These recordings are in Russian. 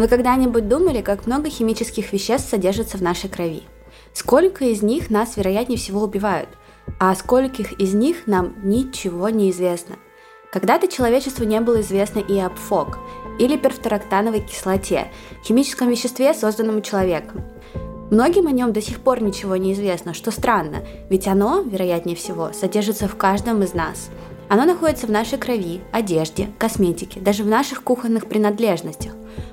Вы когда-нибудь думали, как много химических веществ содержится в нашей крови? Сколько из них нас, вероятнее всего, убивают? А о скольких из них нам ничего не известно? Когда-то человечеству не было известно и об ФОК, или перфторактановой кислоте, химическом веществе, созданном человеком. Многим о нем до сих пор ничего не известно, что странно, ведь оно, вероятнее всего, содержится в каждом из нас. Оно находится в нашей крови, одежде, косметике, даже в наших кухонных принадлежностях.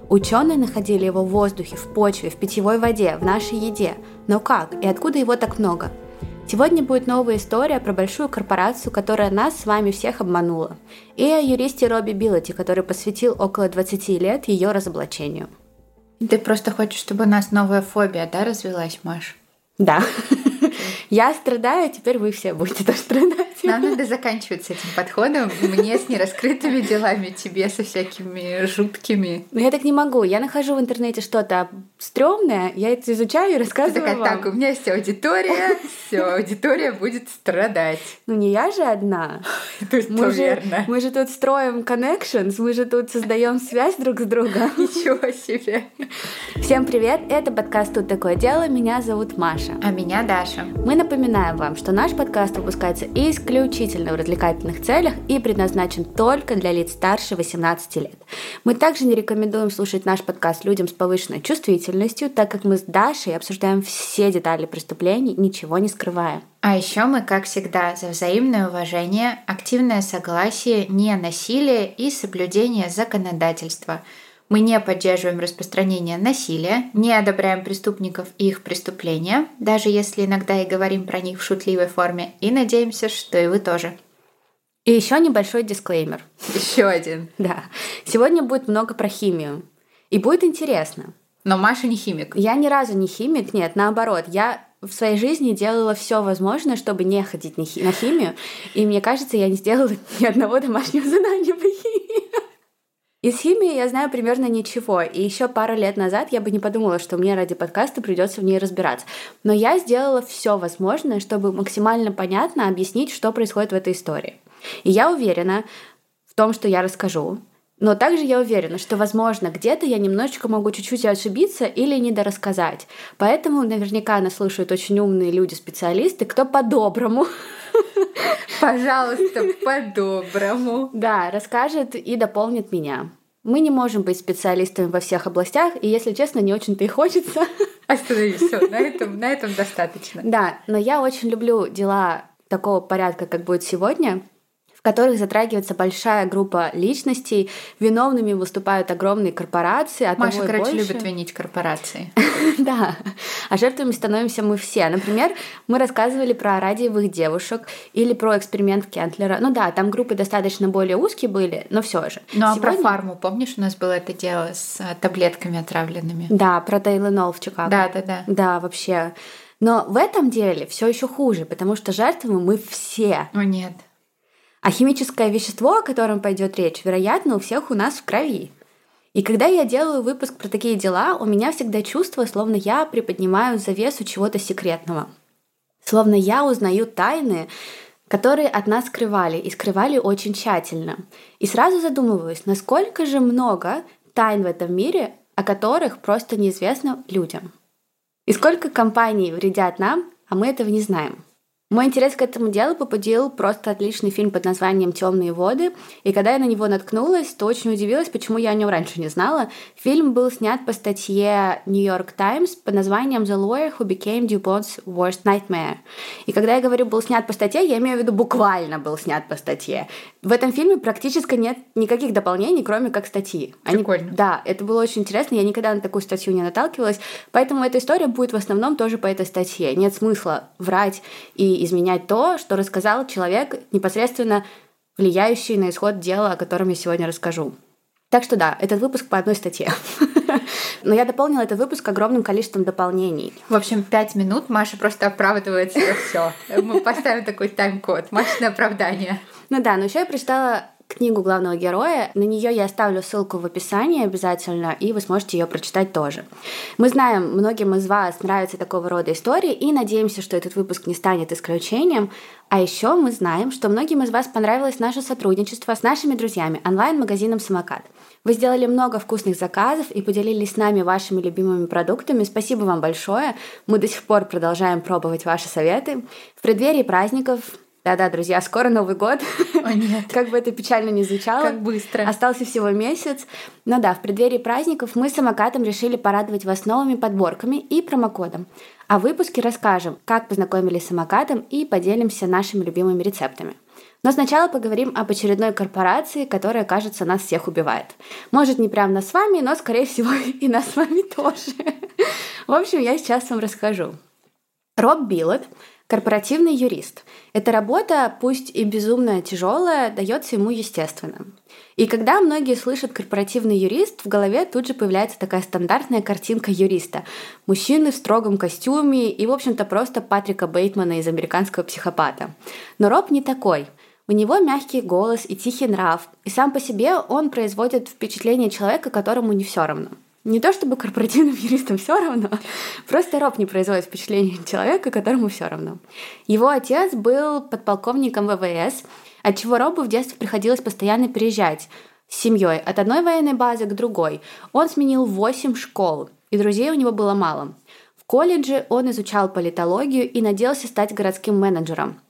Ученые находили его в воздухе, в почве, в питьевой воде, в нашей еде. Но как и откуда его так много? Сегодня будет новая история про большую корпорацию, которая нас с вами всех обманула, и о юристе Робби Биллоти, который посвятил около 20 лет ее разоблачению. Ты просто хочешь, чтобы у нас новая фобия, да, развелась, Маш? Да. Я страдаю, теперь вы все будете тоже страдать. Нам надо заканчивать с этим подходом. Мне с нераскрытыми делами, тебе со всякими жуткими. Но я так не могу. Я нахожу в интернете что-то стрёмное, я это изучаю и рассказываю Такая, вам. так, у меня есть аудитория, все, аудитория будет страдать. Ну не я же одна. То есть, Мы же, верно. мы же тут строим connections, мы же тут создаем связь друг с другом. Ничего себе. Всем привет, это подкаст «Тут такое дело», меня зовут Маша. А меня Даша. Мы напоминаем вам, что наш подкаст выпускается исключительно в развлекательных целях и предназначен только для лиц старше 18 лет. Мы также не рекомендуем слушать наш подкаст людям с повышенной чувствительностью, так как мы с Дашей обсуждаем все детали преступлений, ничего не скрывая. А еще мы, как всегда, за взаимное уважение, активное согласие, не насилие и соблюдение законодательства. Мы не поддерживаем распространение насилия, не одобряем преступников и их преступления, даже если иногда и говорим про них в шутливой форме, и надеемся, что и вы тоже. И еще небольшой дисклеймер. Еще один. Да. Сегодня будет много про химию. И будет интересно. Но Маша не химик. Я ни разу не химик, нет, наоборот. Я в своей жизни делала все возможное, чтобы не ходить на, хи- на химию. И мне кажется, я не сделала ни одного домашнего задания по химии. Из химии я знаю примерно ничего, и еще пару лет назад я бы не подумала, что мне ради подкаста придется в ней разбираться. Но я сделала все возможное, чтобы максимально понятно объяснить, что происходит в этой истории. И я уверена в том, что я расскажу, но также я уверена, что, возможно, где-то я немножечко могу чуть-чуть ошибиться или недорассказать. Поэтому наверняка нас слушают очень умные люди-специалисты, кто по-доброму Пожалуйста, по-доброму. Да, расскажет и дополнит меня. Мы не можем быть специалистами во всех областях, и, если честно, не очень-то и хочется. Остановись, все, на этом, на этом достаточно. Да, но я очень люблю дела такого порядка, как будет сегодня, которых затрагивается большая группа личностей, виновными выступают огромные корпорации, а Маша, того короче, больше. любит винить корпорации. Да, а жертвами становимся мы все. Например, мы рассказывали про радиевых девушек или про эксперимент Кентлера. Ну да, там группы достаточно более узкие были, но все же. Ну а про фарму, помнишь, у нас было это дело с а, таблетками отравленными? Да, про Тайленол в Чикаго. Да, да, да. Да, вообще. Но в этом деле все еще хуже, потому что жертвами мы все. О нет. А химическое вещество, о котором пойдет речь, вероятно, у всех у нас в крови. И когда я делаю выпуск про такие дела, у меня всегда чувство, словно я приподнимаю завесу чего-то секретного. Словно я узнаю тайны, которые от нас скрывали, и скрывали очень тщательно. И сразу задумываюсь, насколько же много тайн в этом мире, о которых просто неизвестно людям. И сколько компаний вредят нам, а мы этого не знаем. Мой интерес к этому делу побудил просто отличный фильм под названием «Темные воды», и когда я на него наткнулась, то очень удивилась, почему я о нем раньше не знала. Фильм был снят по статье New York Times под названием «The Lawyer Who Became DuPont's Worst Nightmare». И когда я говорю «был снят по статье», я имею в виду буквально был снят по статье. В этом фильме практически нет никаких дополнений, кроме как статьи. Они- Прикольно. да, это было очень интересно, я никогда на такую статью не наталкивалась, поэтому эта история будет в основном тоже по этой статье. Нет смысла врать и изменять то, что рассказал человек, непосредственно влияющий на исход дела, о котором я сегодня расскажу. Так что да, этот выпуск по одной статье. Но я дополнила этот выпуск огромным количеством дополнений. В общем, пять минут Маша просто оправдывает все. Мы поставим такой тайм-код. Машина оправдание. Ну да, но еще я прочитала книгу главного героя. На нее я оставлю ссылку в описании обязательно, и вы сможете ее прочитать тоже. Мы знаем, многим из вас нравятся такого рода истории, и надеемся, что этот выпуск не станет исключением. А еще мы знаем, что многим из вас понравилось наше сотрудничество с нашими друзьями онлайн-магазином «Самокат». Вы сделали много вкусных заказов и поделились с нами вашими любимыми продуктами. Спасибо вам большое. Мы до сих пор продолжаем пробовать ваши советы. В преддверии праздников да-да, друзья, скоро Новый год. О, нет. как бы это печально не звучало. Как быстро. Остался всего месяц. Но да, в преддверии праздников мы с самокатом решили порадовать вас новыми подборками и промокодом. А в выпуске расскажем, как познакомились с самокатом и поделимся нашими любимыми рецептами. Но сначала поговорим об очередной корпорации, которая, кажется, нас всех убивает. Может, не прямо нас с вами, но, скорее всего, и нас с вами тоже. В общем, я сейчас вам расскажу. Роб Биллет Корпоративный юрист. Эта работа, пусть и безумно тяжелая, дается ему естественно. И когда многие слышат корпоративный юрист, в голове тут же появляется такая стандартная картинка юриста. Мужчины в строгом костюме и, в общем-то, просто Патрика Бейтмана из «Американского психопата». Но Роб не такой. У него мягкий голос и тихий нрав, и сам по себе он производит впечатление человека, которому не все равно. Не то чтобы корпоративным юристам все равно, просто Роб не производит впечатление человека, которому все равно. Его отец был подполковником ВВС, отчего Робу в детстве приходилось постоянно переезжать с семьей от одной военной базы к другой. Он сменил 8 школ, и друзей у него было мало. В колледже он изучал политологию и надеялся стать городским менеджером.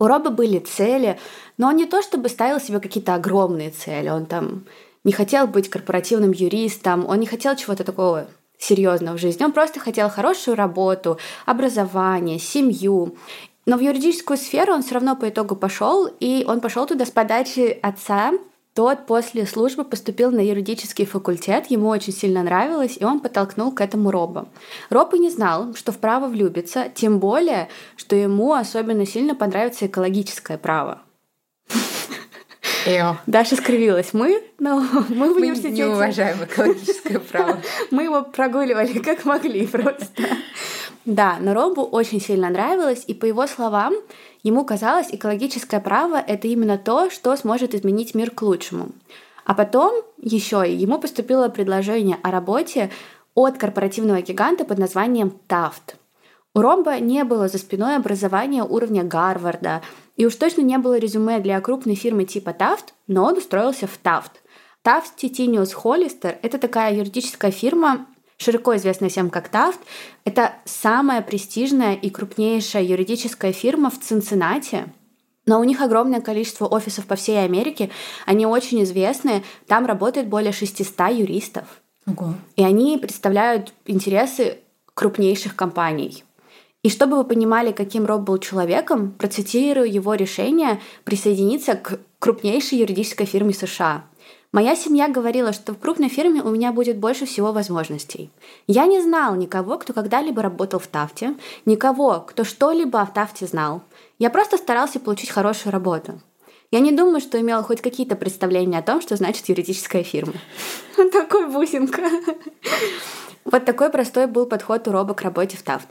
У Роба были цели, но он не то чтобы ставил себе какие-то огромные цели, он там не хотел быть корпоративным юристом, он не хотел чего-то такого серьезного в жизни. Он просто хотел хорошую работу, образование, семью. Но в юридическую сферу он все равно по итогу пошел, и он пошел туда с подачи отца. Тот после службы поступил на юридический факультет, ему очень сильно нравилось, и он подтолкнул к этому Роба. Роб и не знал, что в право влюбится, тем более, что ему особенно сильно понравится экологическое право. Эо. Даша скривилась. Мы, ну, мы в Мы университете. не уважаем экологическое право. Мы его прогуливали как могли просто. Да, но Робу очень сильно нравилось, и по его словам, ему казалось, экологическое право — это именно то, что сможет изменить мир к лучшему. А потом еще ему поступило предложение о работе от корпоративного гиганта под названием Taft. У Ромба не было за спиной образования уровня Гарварда, и уж точно не было резюме для крупной фирмы типа Taft, но он устроился в Taft. Taft Titinius Hollister — это такая юридическая фирма, широко известная всем как Taft. Это самая престижная и крупнейшая юридическая фирма в Цинциннати. Но у них огромное количество офисов по всей Америке, они очень известны, там работает более 600 юристов. Ого. И они представляют интересы крупнейших компаний. И чтобы вы понимали, каким Роб был человеком, процитирую его решение присоединиться к крупнейшей юридической фирме США. Моя семья говорила, что в крупной фирме у меня будет больше всего возможностей. Я не знал никого, кто когда-либо работал в Тафте, никого, кто что-либо о Тафте знал. Я просто старался получить хорошую работу. Я не думаю, что имела хоть какие-то представления о том, что значит юридическая фирма. Такой бусинка. Вот такой простой был подход у Роба к работе в Тафт.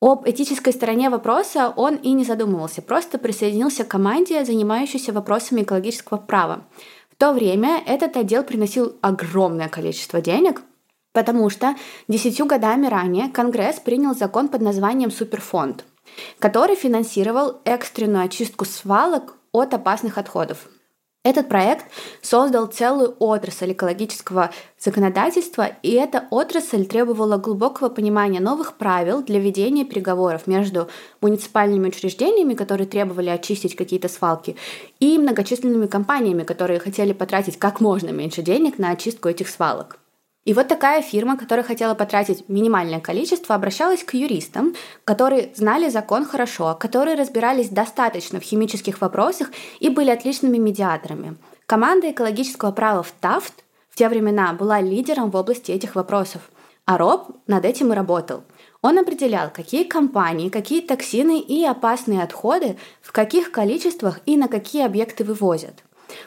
Об этической стороне вопроса он и не задумывался, просто присоединился к команде, занимающейся вопросами экологического права. В то время этот отдел приносил огромное количество денег, потому что десятью годами ранее Конгресс принял закон под названием «Суперфонд», который финансировал экстренную очистку свалок от опасных отходов. Этот проект создал целую отрасль экологического законодательства, и эта отрасль требовала глубокого понимания новых правил для ведения переговоров между муниципальными учреждениями, которые требовали очистить какие-то свалки, и многочисленными компаниями, которые хотели потратить как можно меньше денег на очистку этих свалок. И вот такая фирма, которая хотела потратить минимальное количество, обращалась к юристам, которые знали закон хорошо, которые разбирались достаточно в химических вопросах и были отличными медиаторами. Команда экологического права в ТАФТ в те времена была лидером в области этих вопросов, а Роб над этим и работал. Он определял, какие компании, какие токсины и опасные отходы в каких количествах и на какие объекты вывозят.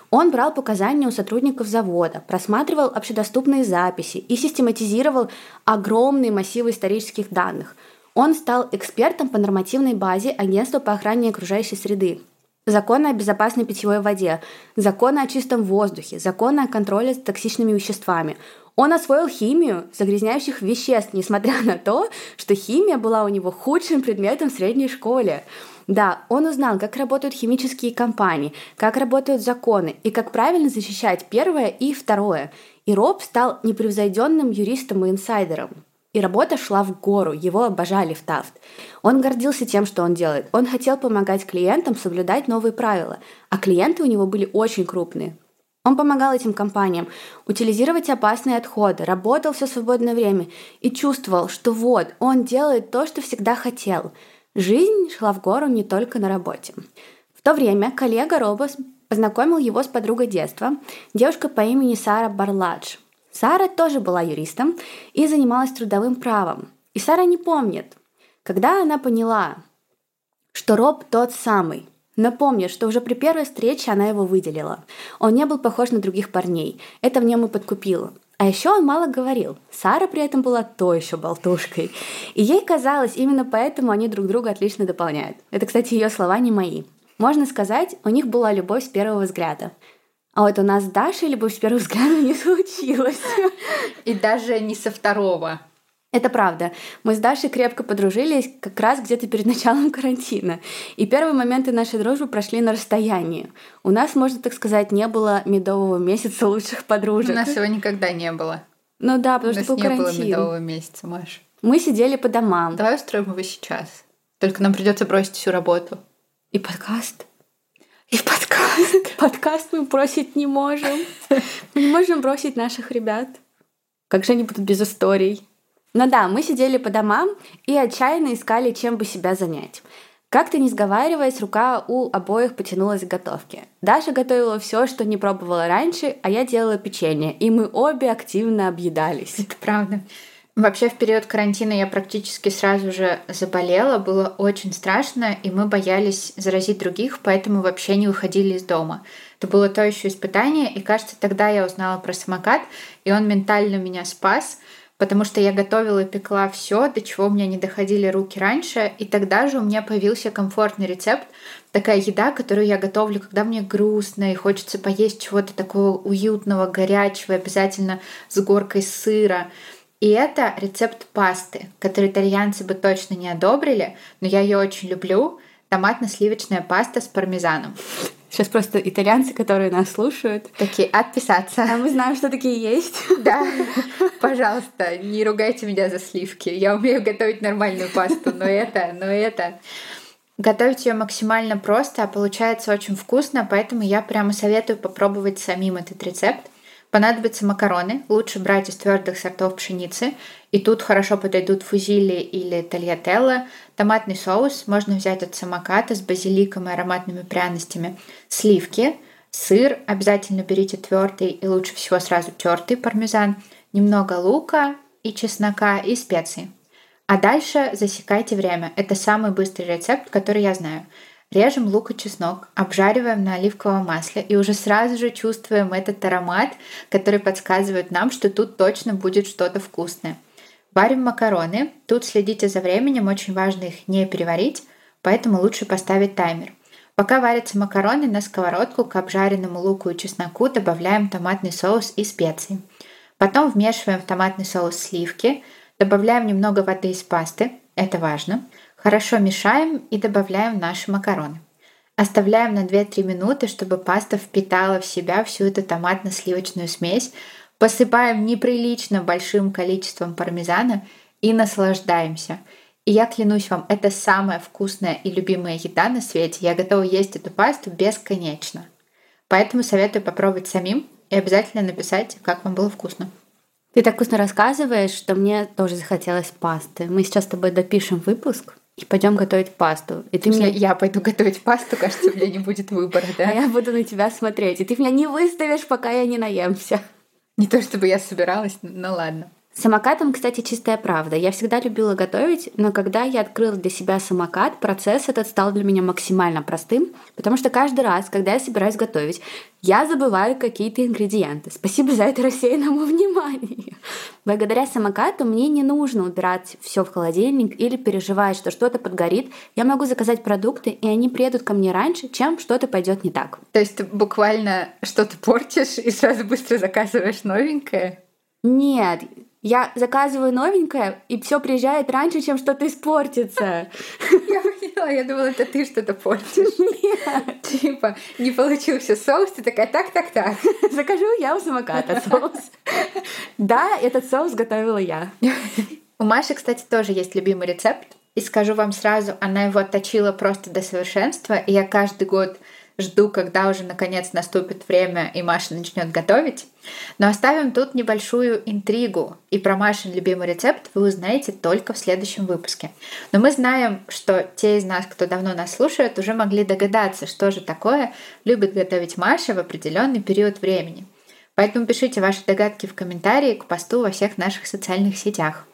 Он брал показания у сотрудников завода, просматривал общедоступные записи и систематизировал огромные массивы исторических данных. Он стал экспертом по нормативной базе Агентства по охране окружающей среды. законы о безопасной питьевой воде, законы о чистом воздухе, законы о контроле за токсичными веществами. Он освоил химию загрязняющих веществ, несмотря на то, что химия была у него худшим предметом в средней школе. Да, он узнал, как работают химические компании, как работают законы и как правильно защищать первое и второе. И Роб стал непревзойденным юристом и инсайдером. И работа шла в гору, его обожали в Тафт. Он гордился тем, что он делает. Он хотел помогать клиентам соблюдать новые правила, а клиенты у него были очень крупные. Он помогал этим компаниям утилизировать опасные отходы, работал все свободное время и чувствовал, что вот, он делает то, что всегда хотел. Жизнь шла в гору не только на работе. В то время коллега Робос познакомил его с подругой детства, девушкой по имени Сара Барладж – Сара тоже была юристом и занималась трудовым правом. И Сара не помнит, когда она поняла, что Роб тот самый. Напомню, что уже при первой встрече она его выделила. Он не был похож на других парней. Это в нем и подкупило. А еще он мало говорил. Сара при этом была то еще болтушкой. И ей казалось, именно поэтому они друг друга отлично дополняют. Это, кстати, ее слова не мои. Можно сказать, у них была любовь с первого взгляда. А вот у нас с Дашей любовь с первого взгляда не случилось. И даже не со второго. Это правда. Мы с Дашей крепко подружились как раз где-то перед началом карантина. И первые моменты нашей дружбы прошли на расстоянии. У нас, можно так сказать, не было медового месяца лучших подружек. У нас его никогда не было. Ну да, потому У нас что был не карантин. было медового месяца, Маш. Мы сидели по домам. Давай устроим его сейчас. Только нам придется бросить всю работу. И подкаст. И подкаст. Подкаст мы бросить не можем. Мы не можем бросить наших ребят. Как же они будут без историй? Ну да, мы сидели по домам и отчаянно искали, чем бы себя занять. Как-то не сговариваясь, рука у обоих потянулась к готовке. Даша готовила все, что не пробовала раньше, а я делала печенье, и мы обе активно объедались. Это правда. Вообще в период карантина я практически сразу же заболела, было очень страшно, и мы боялись заразить других, поэтому вообще не выходили из дома. Это было то еще испытание, и кажется, тогда я узнала про самокат, и он ментально меня спас, потому что я готовила и пекла все, до чего у меня не доходили руки раньше, и тогда же у меня появился комфортный рецепт, такая еда, которую я готовлю, когда мне грустно и хочется поесть чего-то такого уютного, горячего, обязательно с горкой сыра. И это рецепт пасты, который итальянцы бы точно не одобрили, но я ее очень люблю. Томатно-сливочная паста с пармезаном. Сейчас просто итальянцы, которые нас слушают, Такие, отписаться. а мы знаем, что такие есть. Да, пожалуйста, не ругайте меня за сливки. Я умею готовить нормальную пасту, но это, но это. Готовить ее максимально просто, а получается очень вкусно, поэтому я прямо советую попробовать самим этот рецепт. Понадобятся макароны, лучше брать из твердых сортов пшеницы. И тут хорошо подойдут фузили или тольятелло. Томатный соус можно взять от самоката с базиликом и ароматными пряностями. Сливки, сыр, обязательно берите твердый и лучше всего сразу тертый пармезан. Немного лука и чеснока и специи. А дальше засекайте время. Это самый быстрый рецепт, который я знаю. Режем лук и чеснок, обжариваем на оливковом масле и уже сразу же чувствуем этот аромат, который подсказывает нам, что тут точно будет что-то вкусное. Варим макароны. Тут следите за временем, очень важно их не переварить, поэтому лучше поставить таймер. Пока варятся макароны, на сковородку к обжаренному луку и чесноку добавляем томатный соус и специи. Потом вмешиваем в томатный соус сливки, добавляем немного воды из пасты, это важно. Хорошо мешаем и добавляем наши макароны. Оставляем на 2-3 минуты, чтобы паста впитала в себя всю эту томатно-сливочную смесь. Посыпаем неприлично большим количеством пармезана и наслаждаемся. И я клянусь вам, это самая вкусная и любимая еда на свете. Я готова есть эту пасту бесконечно. Поэтому советую попробовать самим и обязательно написать, как вам было вкусно. Ты так вкусно рассказываешь, что мне тоже захотелось пасты. Мы сейчас с тобой допишем выпуск и пойдем готовить пасту. И ты мне... я пойду готовить пасту, кажется, у меня не будет выбора, А да? я буду на тебя смотреть, и ты меня не выставишь, пока я не наемся. Не то чтобы я собиралась, но ладно. Самокатом, кстати, чистая правда. Я всегда любила готовить, но когда я открыла для себя самокат, процесс этот стал для меня максимально простым, потому что каждый раз, когда я собираюсь готовить, я забываю какие-то ингредиенты. Спасибо за это рассеянному вниманию. Благодаря самокату мне не нужно убирать все в холодильник или переживать, что что-то подгорит. Я могу заказать продукты, и они приедут ко мне раньше, чем что-то пойдет не так. То есть ты буквально что-то портишь и сразу быстро заказываешь новенькое? Нет, я заказываю новенькое, и все приезжает раньше, чем что-то испортится. Я поняла, я думала, это ты что-то портишь. Нет. Типа, не получился соус, ты такая, так, так, так. Закажу я у самоката соус. Да, этот соус готовила я. У Маши, кстати, тоже есть любимый рецепт. И скажу вам сразу, она его отточила просто до совершенства. И я каждый год жду, когда уже наконец наступит время и Маша начнет готовить. Но оставим тут небольшую интригу. И про Машин любимый рецепт вы узнаете только в следующем выпуске. Но мы знаем, что те из нас, кто давно нас слушает, уже могли догадаться, что же такое любит готовить Маша в определенный период времени. Поэтому пишите ваши догадки в комментарии к посту во всех наших социальных сетях.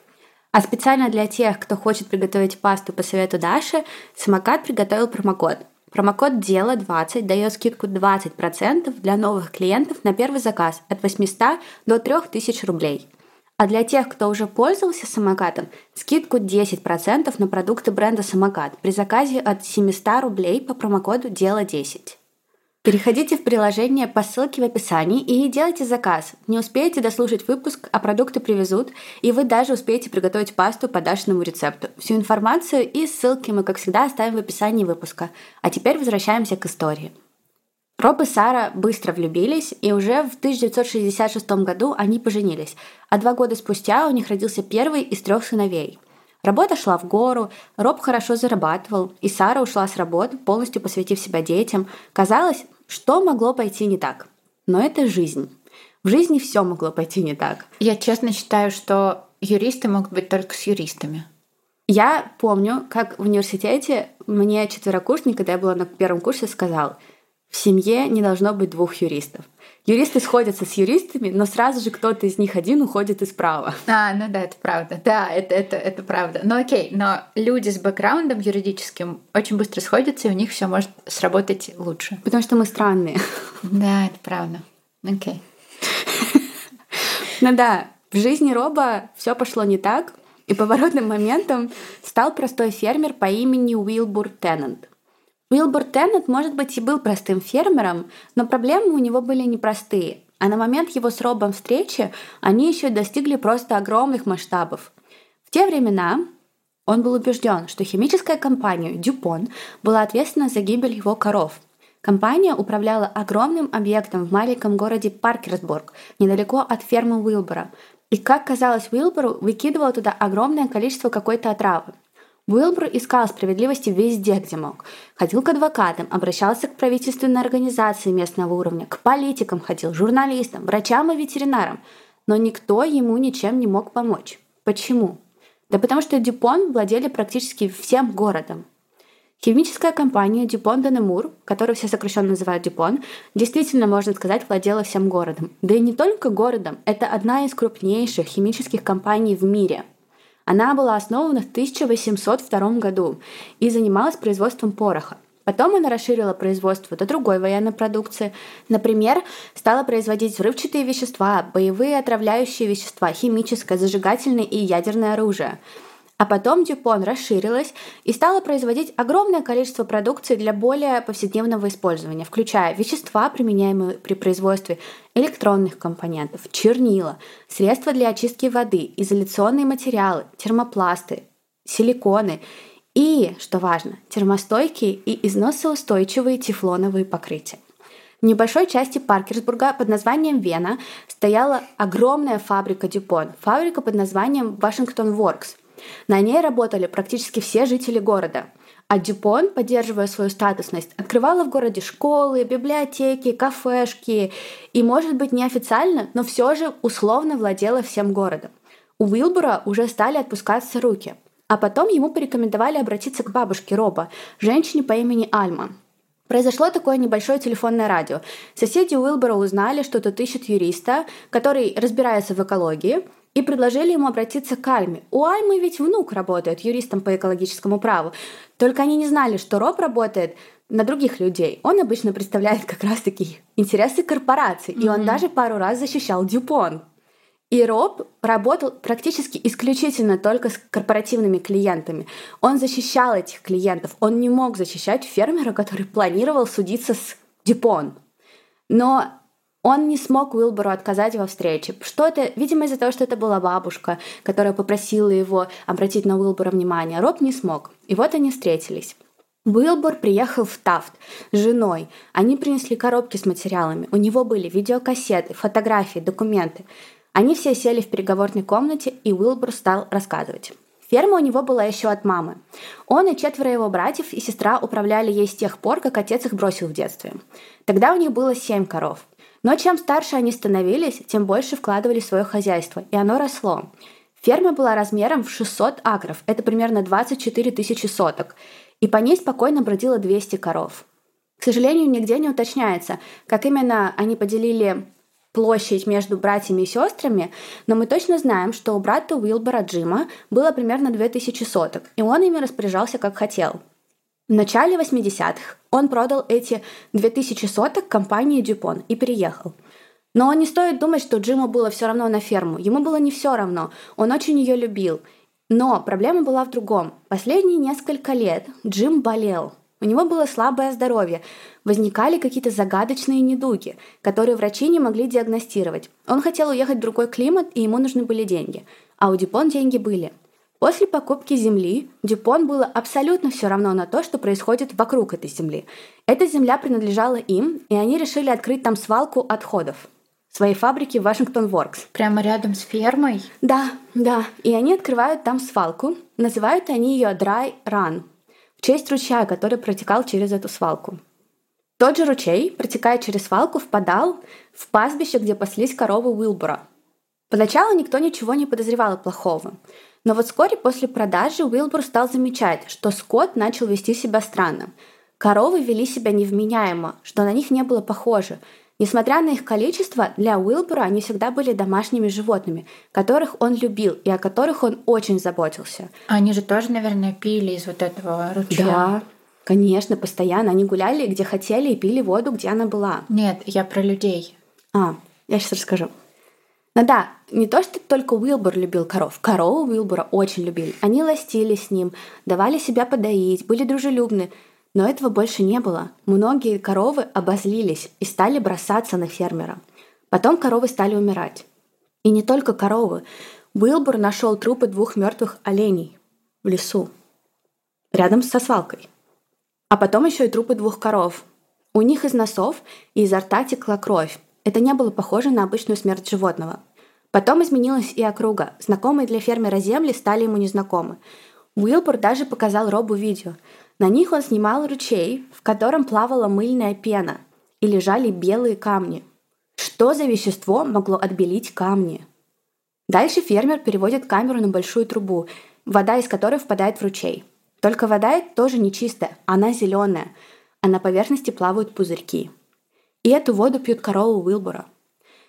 А специально для тех, кто хочет приготовить пасту по совету Даши, самокат приготовил промокод – Промокод «Дело 20» дает скидку 20% для новых клиентов на первый заказ от 800 до 3000 рублей. А для тех, кто уже пользовался самокатом, скидку 10% на продукты бренда «Самокат» при заказе от 700 рублей по промокоду «Дело 10». Переходите в приложение по ссылке в описании и делайте заказ. Не успеете дослушать выпуск, а продукты привезут, и вы даже успеете приготовить пасту по Дашиному рецепту. Всю информацию и ссылки мы, как всегда, оставим в описании выпуска. А теперь возвращаемся к истории. Роб и Сара быстро влюбились, и уже в 1966 году они поженились, а два года спустя у них родился первый из трех сыновей. Работа шла в гору, Роб хорошо зарабатывал, и Сара ушла с работы, полностью посвятив себя детям. Казалось, что могло пойти не так? Но это жизнь. В жизни все могло пойти не так. Я честно считаю, что юристы могут быть только с юристами. Я помню, как в университете мне четверокурсник, когда я была на первом курсе, сказал, в семье не должно быть двух юристов. Юристы сходятся с юристами, но сразу же кто-то из них один уходит из права. А, ну да, это правда. Да, это, это, это правда. Ну окей, но люди с бэкграундом юридическим очень быстро сходятся, и у них все может сработать лучше. Потому что мы странные. Да, это правда. Окей. Ну да, в жизни Роба все пошло не так, и поворотным моментом стал простой фермер по имени Уилбур Теннант. Уилбур Теннет, может быть, и был простым фермером, но проблемы у него были непростые, а на момент его с Робом встречи они еще достигли просто огромных масштабов. В те времена он был убежден, что химическая компания Дюпон была ответственна за гибель его коров. Компания управляла огромным объектом в маленьком городе Паркерсбург, недалеко от фермы Уилбора. И, как казалось Уилбору, выкидывал туда огромное количество какой-то отравы. Уилбур искал справедливости везде, где мог. Ходил к адвокатам, обращался к правительственной организации местного уровня, к политикам ходил, журналистам, врачам и ветеринарам. Но никто ему ничем не мог помочь. Почему? Да потому что Дюпон владели практически всем городом. Химическая компания Дюпон де Немур, которую все сокращенно называют Дюпон, действительно, можно сказать, владела всем городом. Да и не только городом, это одна из крупнейших химических компаний в мире – она была основана в 1802 году и занималась производством пороха. Потом она расширила производство до другой военной продукции. Например, стала производить взрывчатые вещества, боевые отравляющие вещества, химическое, зажигательное и ядерное оружие – а потом Дюпон расширилась и стала производить огромное количество продукции для более повседневного использования, включая вещества, применяемые при производстве электронных компонентов, чернила, средства для очистки воды, изоляционные материалы, термопласты, силиконы и, что важно, термостойкие и износоустойчивые тефлоновые покрытия. В небольшой части Паркерсбурга под названием Вена стояла огромная фабрика Дюпон, фабрика под названием Вашингтон Воркс – на ней работали практически все жители города. А Дюпон, поддерживая свою статусность, открывала в городе школы, библиотеки, кафешки и, может быть, неофициально, но все же условно владела всем городом. У Уилбура уже стали отпускаться руки. А потом ему порекомендовали обратиться к бабушке Роба, женщине по имени Альма. Произошло такое небольшое телефонное радио. Соседи Уилбора узнали, что тут ищут юриста, который разбирается в экологии, и предложили ему обратиться к Альме. У Альмы ведь внук работает юристом по экологическому праву. Только они не знали, что Роб работает на других людей. Он обычно представляет как раз-таки интересы корпораций, mm-hmm. и он даже пару раз защищал Дюпон. И Роб работал практически исключительно только с корпоративными клиентами. Он защищал этих клиентов. Он не мог защищать фермера, который планировал судиться с Дюпон. Но он не смог Уилбору отказать во встрече. Что это? Видимо, из-за того, что это была бабушка, которая попросила его обратить на Уилбора внимание. Роб не смог. И вот они встретились. Уилбор приехал в Тафт с женой. Они принесли коробки с материалами. У него были видеокассеты, фотографии, документы. Они все сели в переговорной комнате, и Уилбор стал рассказывать. Ферма у него была еще от мамы. Он и четверо его братьев и сестра управляли ей с тех пор, как отец их бросил в детстве. Тогда у них было семь коров. Но чем старше они становились, тем больше вкладывали в свое хозяйство, и оно росло. Ферма была размером в 600 акров, это примерно 24 тысячи соток – и по ней спокойно бродило 200 коров. К сожалению, нигде не уточняется, как именно они поделили площадь между братьями и сестрами, но мы точно знаем, что у брата Уилбора Джима было примерно 2000 соток, и он ими распоряжался как хотел. В начале 80-х он продал эти 2000 соток компании Дюпон и переехал. Но не стоит думать, что Джиму было все равно на ферму. Ему было не все равно. Он очень ее любил. Но проблема была в другом. Последние несколько лет Джим болел. У него было слабое здоровье, возникали какие-то загадочные недуги, которые врачи не могли диагностировать. Он хотел уехать в другой климат, и ему нужны были деньги. А у Дюпон деньги были. После покупки земли Дюпон было абсолютно все равно на то, что происходит вокруг этой земли. Эта земля принадлежала им, и они решили открыть там свалку отходов своей фабрики Вашингтон Воркс. Прямо рядом с фермой? Да, да. И они открывают там свалку. Называют они ее Dry Run в честь ручья, который протекал через эту свалку. Тот же ручей, протекая через свалку, впадал в пастбище, где паслись коровы Уилбора. Поначалу никто ничего не подозревал плохого. Но вот вскоре после продажи Уилбур стал замечать, что скот начал вести себя странно. Коровы вели себя невменяемо, что на них не было похоже – Несмотря на их количество, для Уилбора они всегда были домашними животными, которых он любил и о которых он очень заботился. Они же тоже, наверное, пили из вот этого ручья. Да, конечно, постоянно. Они гуляли где хотели и пили воду, где она была. Нет, я про людей. А, я сейчас расскажу. Ну да, не то, что только Уилбор любил коров. Корову Уилбора очень любили. Они ластили с ним, давали себя подоить, были дружелюбны. Но этого больше не было. Многие коровы обозлились и стали бросаться на фермера. Потом коровы стали умирать. И не только коровы. Уилбур нашел трупы двух мертвых оленей в лесу, рядом со свалкой. А потом еще и трупы двух коров. У них из носов и изо рта текла кровь. Это не было похоже на обычную смерть животного. Потом изменилась и округа. Знакомые для фермера земли стали ему незнакомы. Уилбур даже показал Робу видео – на них он снимал ручей, в котором плавала мыльная пена, и лежали белые камни. Что за вещество могло отбелить камни? Дальше фермер переводит камеру на большую трубу, вода из которой впадает в ручей. Только вода тоже не чистая, она зеленая, а на поверхности плавают пузырьки. И эту воду пьют коровы Уилбора.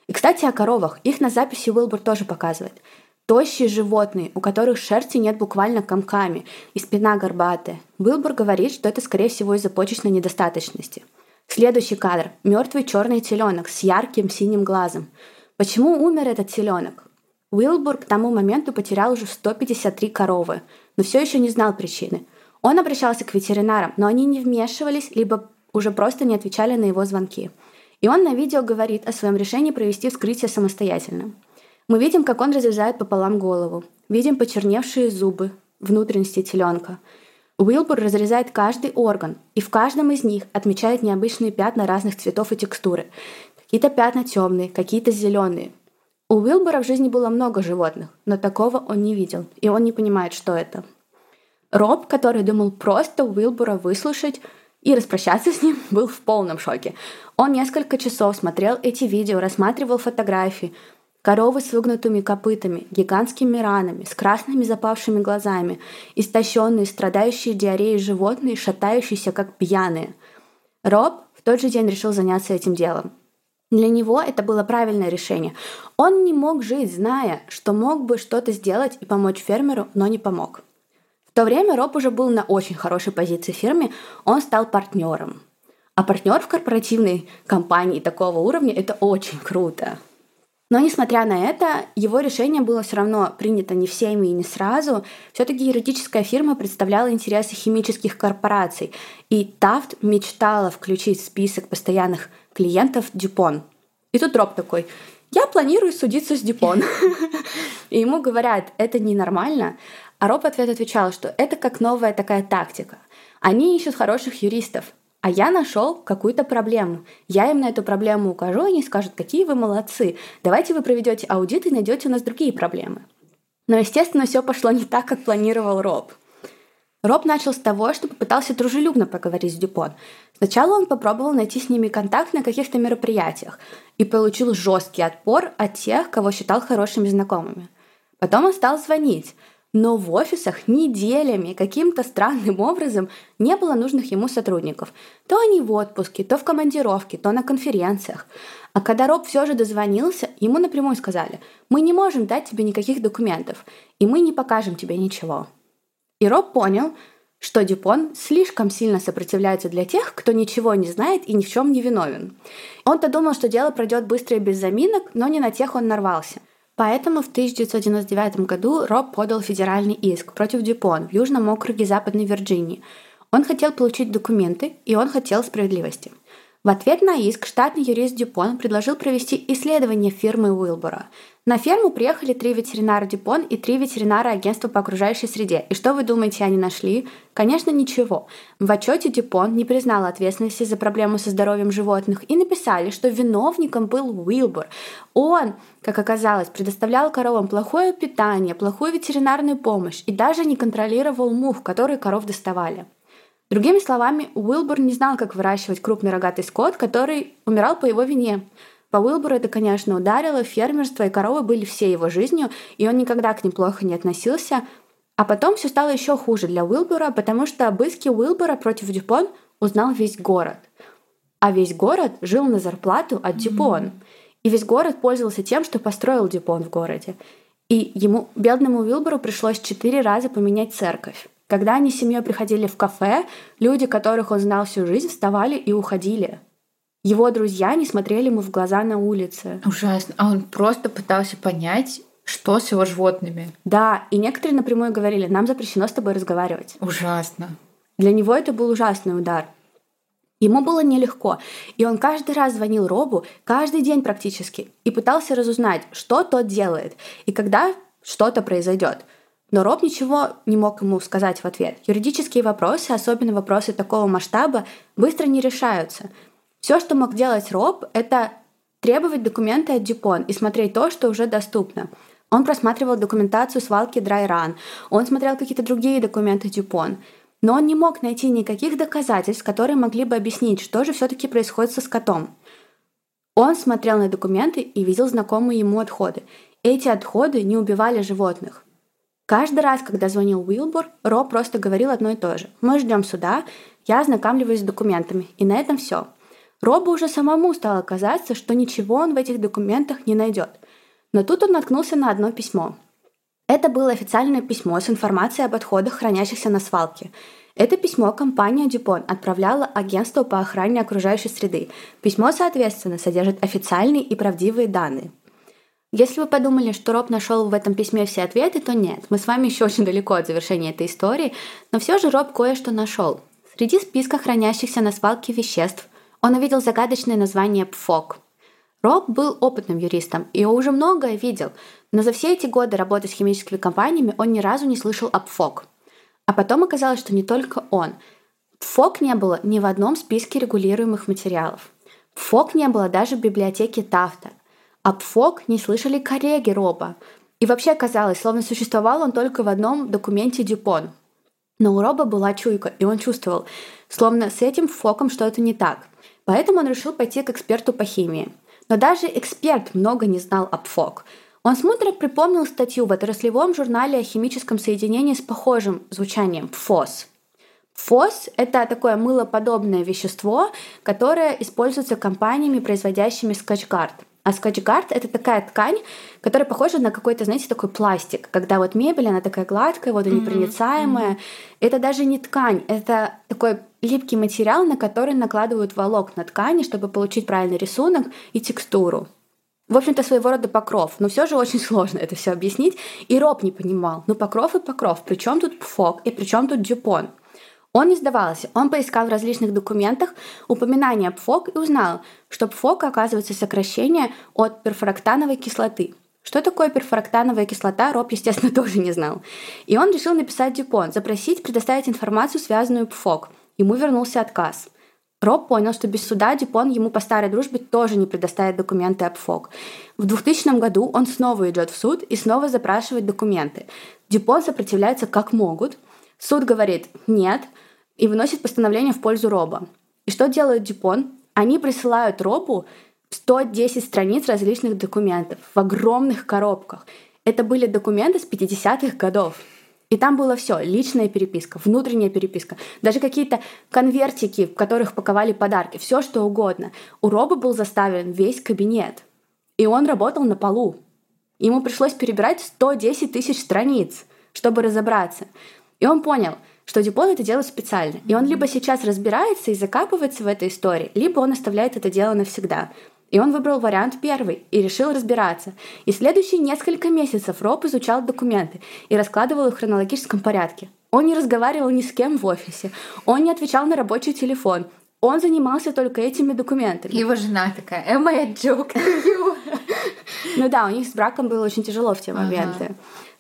И, кстати, о коровах. Их на записи Уилбор тоже показывает. Тощие животные, у которых шерсти нет буквально комками, и спина горбатая. Уилбур говорит, что это скорее всего из-за почечной недостаточности. Следующий кадр. Мертвый черный теленок с ярким синим глазом. Почему умер этот теленок? Уилбур к тому моменту потерял уже 153 коровы, но все еще не знал причины. Он обращался к ветеринарам, но они не вмешивались, либо уже просто не отвечали на его звонки. И он на видео говорит о своем решении провести вскрытие самостоятельно. Мы видим, как он разрезает пополам голову. Видим почерневшие зубы, внутренности теленка. Уилбур разрезает каждый орган, и в каждом из них отмечает необычные пятна разных цветов и текстуры. Какие-то пятна темные, какие-то зеленые. У Уилбура в жизни было много животных, но такого он не видел, и он не понимает, что это. Роб, который думал просто Уилбура выслушать и распрощаться с ним, был в полном шоке. Он несколько часов смотрел эти видео, рассматривал фотографии, Коровы с выгнутыми копытами, гигантскими ранами, с красными запавшими глазами, истощенные, страдающие диареей животные, шатающиеся как пьяные. Роб в тот же день решил заняться этим делом. Для него это было правильное решение. Он не мог жить, зная, что мог бы что-то сделать и помочь фермеру, но не помог. В то время Роб уже был на очень хорошей позиции в фирме, он стал партнером. А партнер в корпоративной компании такого уровня это очень круто. Но несмотря на это, его решение было все равно принято не всеми и не сразу. Все-таки юридическая фирма представляла интересы химических корпораций, и Тафт мечтала включить в список постоянных клиентов Дюпон. И тут Роб такой, я планирую судиться с Дюпон. И ему говорят, это ненормально. А Роб в ответ отвечал, что это как новая такая тактика. Они ищут хороших юристов, а я нашел какую-то проблему. Я им на эту проблему укажу, они скажут, какие вы молодцы. Давайте вы проведете аудит и найдете у нас другие проблемы. Но, естественно, все пошло не так, как планировал Роб. Роб начал с того, что попытался дружелюбно поговорить с Дюпон. Сначала он попробовал найти с ними контакт на каких-то мероприятиях и получил жесткий отпор от тех, кого считал хорошими знакомыми. Потом он стал звонить, но в офисах неделями каким-то странным образом не было нужных ему сотрудников. То они в отпуске, то в командировке, то на конференциях. А когда Роб все же дозвонился, ему напрямую сказали, мы не можем дать тебе никаких документов, и мы не покажем тебе ничего. И Роб понял, что Дюпон слишком сильно сопротивляется для тех, кто ничего не знает и ни в чем не виновен. Он-то думал, что дело пройдет быстро и без заминок, но не на тех он нарвался – Поэтому в 1999 году Роб подал федеральный иск против Дюпон в Южном округе Западной Вирджинии. Он хотел получить документы, и он хотел справедливости – в ответ на иск штатный юрист Дюпон предложил провести исследование фирмы Уилбора. На ферму приехали три ветеринара Дюпон и три ветеринара агентства по окружающей среде. И что вы думаете, они нашли? Конечно, ничего. В отчете Дюпон не признал ответственности за проблему со здоровьем животных и написали, что виновником был Уилбор. Он, как оказалось, предоставлял коровам плохое питание, плохую ветеринарную помощь и даже не контролировал мух, которые коров доставали. Другими словами, Уилбур не знал, как выращивать крупный рогатый скот, который умирал по его вине. По Уилбуру это, конечно, ударило, фермерство и коровы были всей его жизнью, и он никогда к ним плохо не относился. А потом все стало еще хуже для Уилбура, потому что обыски Уилбура против Дюпон узнал весь город. А весь город жил на зарплату от Дюпон. Mm-hmm. И весь город пользовался тем, что построил Дюпон в городе. И ему, бедному Уилбуру, пришлось четыре раза поменять церковь. Когда они с семьей приходили в кафе, люди, которых он знал всю жизнь, вставали и уходили. Его друзья не смотрели ему в глаза на улице. Ужасно. А он просто пытался понять, что с его животными. Да, и некоторые напрямую говорили, нам запрещено с тобой разговаривать. Ужасно. Для него это был ужасный удар. Ему было нелегко, и он каждый раз звонил Робу, каждый день практически, и пытался разузнать, что тот делает, и когда что-то произойдет – но Роб ничего не мог ему сказать в ответ. Юридические вопросы, особенно вопросы такого масштаба, быстро не решаются. Все, что мог делать Роб, это требовать документы от Дюпон и смотреть то, что уже доступно. Он просматривал документацию свалки Dry он смотрел какие-то другие документы Дюпон. Но он не мог найти никаких доказательств, которые могли бы объяснить, что же все-таки происходит со скотом. Он смотрел на документы и видел знакомые ему отходы. Эти отходы не убивали животных. Каждый раз, когда звонил Уилбур, Ро просто говорил одно и то же. «Мы ждем суда, я ознакомливаюсь с документами, и на этом все». Робу уже самому стало казаться, что ничего он в этих документах не найдет. Но тут он наткнулся на одно письмо. Это было официальное письмо с информацией об отходах, хранящихся на свалке. Это письмо компания Дюпон отправляла агентству по охране окружающей среды. Письмо, соответственно, содержит официальные и правдивые данные – если вы подумали, что Роб нашел в этом письме все ответы, то нет. Мы с вами еще очень далеко от завершения этой истории, но все же Роб кое-что нашел. Среди списка хранящихся на свалке веществ он увидел загадочное название ПФОК. Роб был опытным юристом и уже многое видел, но за все эти годы работы с химическими компаниями он ни разу не слышал о ПФОК. А потом оказалось, что не только он. ПФОК не было ни в одном списке регулируемых материалов. ПФОК не было даже в библиотеке Тафта – Пфок не слышали коллеги Роба. И вообще казалось, словно существовал он только в одном документе Дюпон. Но у Роба была чуйка, и он чувствовал, словно с этим Фоком что-то не так. Поэтому он решил пойти к эксперту по химии. Но даже эксперт много не знал об ФОК. Он смутно припомнил статью в отраслевом журнале о химическом соединении с похожим звучанием – ПФОС. ФОС — это такое мылоподобное вещество, которое используется компаниями, производящими скотчгард. А скотчгард — это такая ткань, которая похожа на какой-то, знаете, такой пластик. Когда вот мебель, она такая гладкая, водонепроницаемая. Mm-hmm. Это даже не ткань, это такой липкий материал, на который накладывают волокна ткани, чтобы получить правильный рисунок и текстуру. В общем-то, своего рода покров, но все же очень сложно это все объяснить. И Роб не понимал. Ну, покров и покров. Причем тут Пфок и причем тут Дюпон? Он не сдавался. Он поискал в различных документах упоминания ПФОК и узнал, что ПФОК оказывается сокращение от перфорактановой кислоты. Что такое перфорактановая кислота, Роб, естественно, тоже не знал. И он решил написать Дюпон, запросить предоставить информацию, связанную ПФОК. Ему вернулся отказ. Роб понял, что без суда Дюпон ему по старой дружбе тоже не предоставит документы об ФОК. В 2000 году он снова идет в суд и снова запрашивает документы. Дюпон сопротивляется как могут. Суд говорит «нет», и выносит постановление в пользу Роба. И что делает Дюпон? Они присылают Робу 110 страниц различных документов в огромных коробках. Это были документы с 50-х годов. И там было все: личная переписка, внутренняя переписка, даже какие-то конвертики, в которых паковали подарки, все что угодно. У Роба был заставлен весь кабинет. И он работал на полу. Ему пришлось перебирать 110 тысяч страниц, чтобы разобраться. И он понял, что Дюпон это делает специально. И он либо сейчас разбирается и закапывается в этой истории, либо он оставляет это дело навсегда. И он выбрал вариант первый и решил разбираться. И следующие несколько месяцев Роб изучал документы и раскладывал их в хронологическом порядке. Он не разговаривал ни с кем в офисе, он не отвечал на рабочий телефон, он занимался только этими документами. Его жена такая, am I a joke to you? Ну да, у них с браком было очень тяжело в те моменты.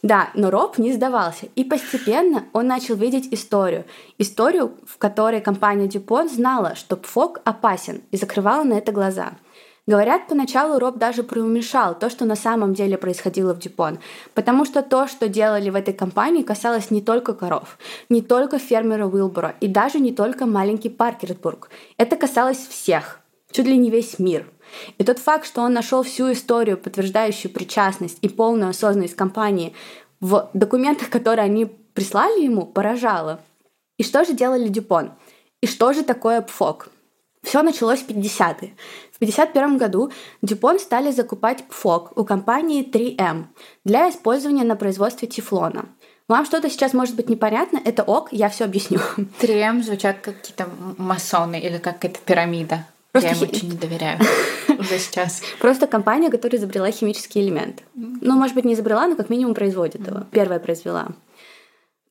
Да, но Роб не сдавался. И постепенно он начал видеть историю. Историю, в которой компания Дюпон знала, что ПФОК опасен и закрывала на это глаза. Говорят, поначалу Роб даже преуменьшал то, что на самом деле происходило в Дюпон, потому что то, что делали в этой компании, касалось не только коров, не только фермера Уилбора и даже не только маленький Паркерсбург. Это касалось всех, чуть ли не весь мир – и тот факт, что он нашел всю историю, подтверждающую причастность и полную осознанность компании в документах, которые они прислали ему, поражало. И что же делали Дюпон? И что же такое ПФОК? Все началось в 50-е. В 1951 году Дюпон стали закупать ПФОК у компании 3M для использования на производстве тефлона. Вам что-то сейчас может быть непонятно, это ок, я все объясню. 3М звучат как какие-то масоны или как какая-то пирамида. Просто я им очень не доверяю уже сейчас. Просто компания, которая изобрела химический элемент. Ну, может быть, не изобрела, но как минимум производит его. Первая произвела.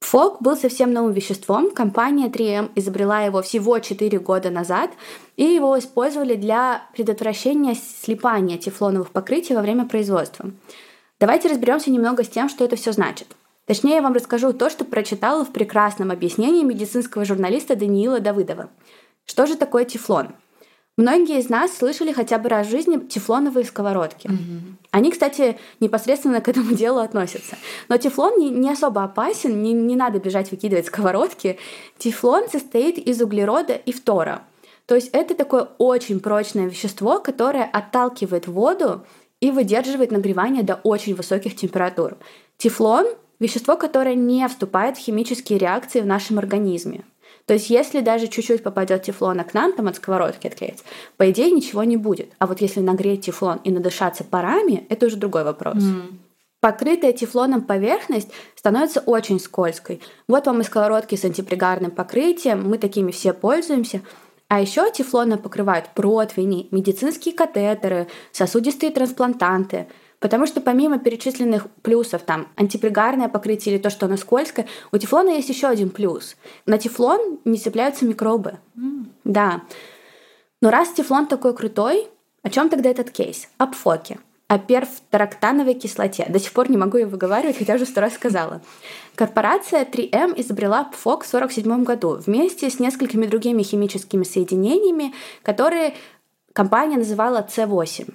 Фок был совсем новым веществом. Компания 3M изобрела его всего 4 года назад, и его использовали для предотвращения слипания тефлоновых покрытий во время производства. Давайте разберемся немного с тем, что это все значит. Точнее, я вам расскажу то, что прочитала в прекрасном объяснении медицинского журналиста Даниила Давыдова. Что же такое тефлон? Многие из нас слышали хотя бы раз в жизни тефлоновые сковородки. Угу. Они, кстати, непосредственно к этому делу относятся. Но тефлон не, не особо опасен, не, не надо бежать выкидывать сковородки. Тефлон состоит из углерода и фтора. То есть это такое очень прочное вещество, которое отталкивает воду и выдерживает нагревание до очень высоких температур. Тефлон — вещество, которое не вступает в химические реакции в нашем организме. То есть, если даже чуть-чуть попадет тефлона к нам, там от сковородки отклеится, по идее ничего не будет. А вот если нагреть тефлон и надышаться парами, это уже другой вопрос. Mm. Покрытая тефлоном поверхность становится очень скользкой. Вот вам и сковородки с антипригарным покрытием, мы такими все пользуемся. А еще тефлоном покрывают противни, медицинские катетеры, сосудистые трансплантанты – Потому что помимо перечисленных плюсов, там, антипригарное покрытие или то, что оно скользкое, у тефлона есть еще один плюс. На тефлон не цепляются микробы. Mm. Да. Но раз тефлон такой крутой, о чем тогда этот кейс? О пфоке о перфторактановой кислоте. До сих пор не могу ее выговаривать, хотя уже сто раз сказала. Корпорация 3M изобрела ПФОК в 1947 году вместе с несколькими другими химическими соединениями, которые компания называла C8.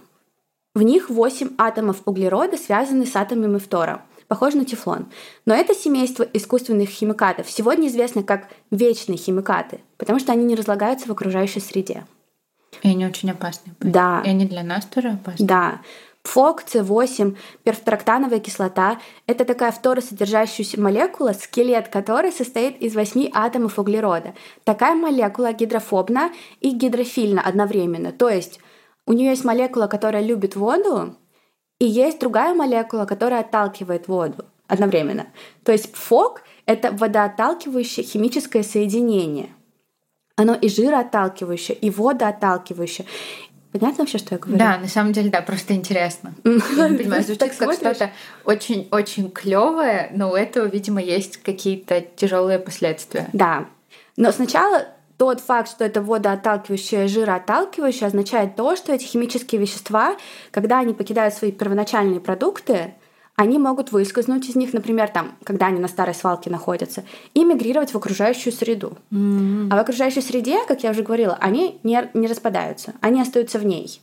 В них 8 атомов углерода связаны с атомами фтора. Похоже на тефлон. Но это семейство искусственных химикатов сегодня известно как вечные химикаты, потому что они не разлагаются в окружающей среде. И они очень опасны. Да. И они для нас тоже опасны. Да. ПФОК, С8, перфторактановая кислота — это такая фторосодержащаяся молекула, скелет которой состоит из 8 атомов углерода. Такая молекула гидрофобна и гидрофильна одновременно. То есть у нее есть молекула, которая любит воду, и есть другая молекула, которая отталкивает воду одновременно. То есть ПФОК — это водоотталкивающее химическое соединение. Оно и жироотталкивающее, и водоотталкивающее. Понятно вообще, что я говорю? Да, на самом деле, да, просто интересно. Я не понимаю, звучит как что-то очень-очень клевое, но у этого, видимо, есть какие-то тяжелые последствия. Да. Но сначала тот факт, что это водоотталкивающее, жироотталкивающее, означает то, что эти химические вещества, когда они покидают свои первоначальные продукты, они могут выскользнуть из них, например, там, когда они на старой свалке находятся, и мигрировать в окружающую среду. Mm-hmm. А в окружающей среде, как я уже говорила, они не, не распадаются, они остаются в ней.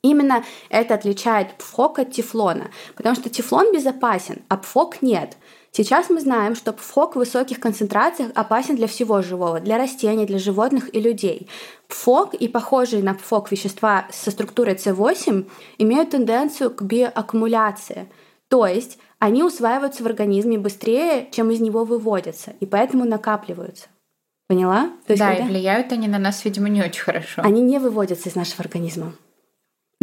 Именно это отличает пфок от тефлона, потому что тефлон безопасен, а пфок нет. Сейчас мы знаем, что пфок в высоких концентрациях опасен для всего живого, для растений, для животных и людей. Пфок и похожие на пфок вещества со структурой С8 имеют тенденцию к биоаккумуляции – то есть они усваиваются в организме быстрее, чем из него выводятся, и поэтому накапливаются. Поняла? То есть, да, когда... и влияют они на нас, видимо, не очень хорошо. Они не выводятся из нашего организма.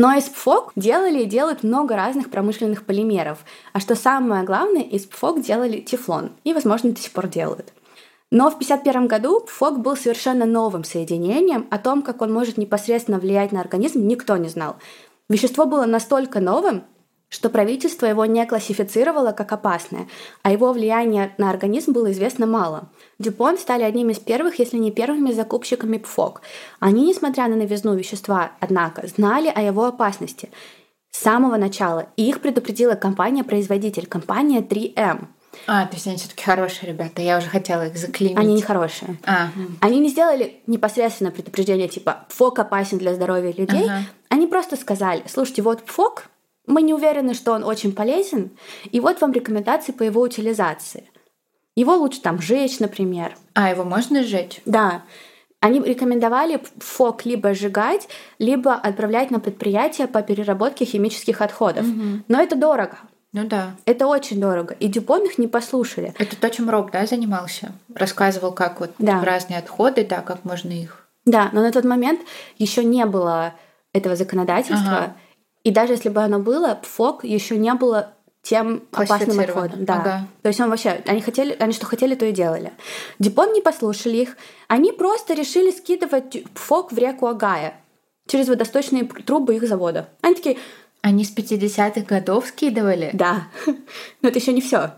Но из ПФОК делали и делают много разных промышленных полимеров. А что самое главное, из ПФОК делали тефлон. И, возможно, до сих пор делают. Но в 1951 году ПФОК был совершенно новым соединением. О том, как он может непосредственно влиять на организм, никто не знал. Вещество было настолько новым, что правительство его не классифицировало как опасное, а его влияние на организм было известно мало. Дюпон стали одним из первых, если не первыми закупщиками ПФОК. Они, несмотря на новизну вещества, однако, знали о его опасности с самого начала, и их предупредила компания-производитель, компания 3M. А, то есть они все-таки хорошие ребята. Я уже хотела их заклеймить. Они не хорошие. А. Они не сделали непосредственно предупреждение типа ПФОК опасен для здоровья людей. Ага. Они просто сказали, слушайте, вот ПФОК мы не уверены, что он очень полезен, и вот вам рекомендации по его утилизации. Его лучше там сжечь, например. А, его можно сжечь? Да. Они рекомендовали фок либо сжигать, либо отправлять на предприятие по переработке химических отходов. Угу. Но это дорого. Ну да. Это очень дорого. И Дюпон их не послушали. Это то, чем Роб, да, занимался? Рассказывал, как вот да. разные отходы, да, как можно их. Да, но на тот момент еще не было этого законодательства. Ага. И даже если бы оно было, ПФОК еще не было тем опасным отходом. Да. Ага. То есть он вообще, они хотели, они что хотели, то и делали. Дипон не послушали их. Они просто решили скидывать ПФОК в реку Агая через водосточные трубы их завода. Они такие... Они с 50-х годов скидывали? Да. Но это еще не все.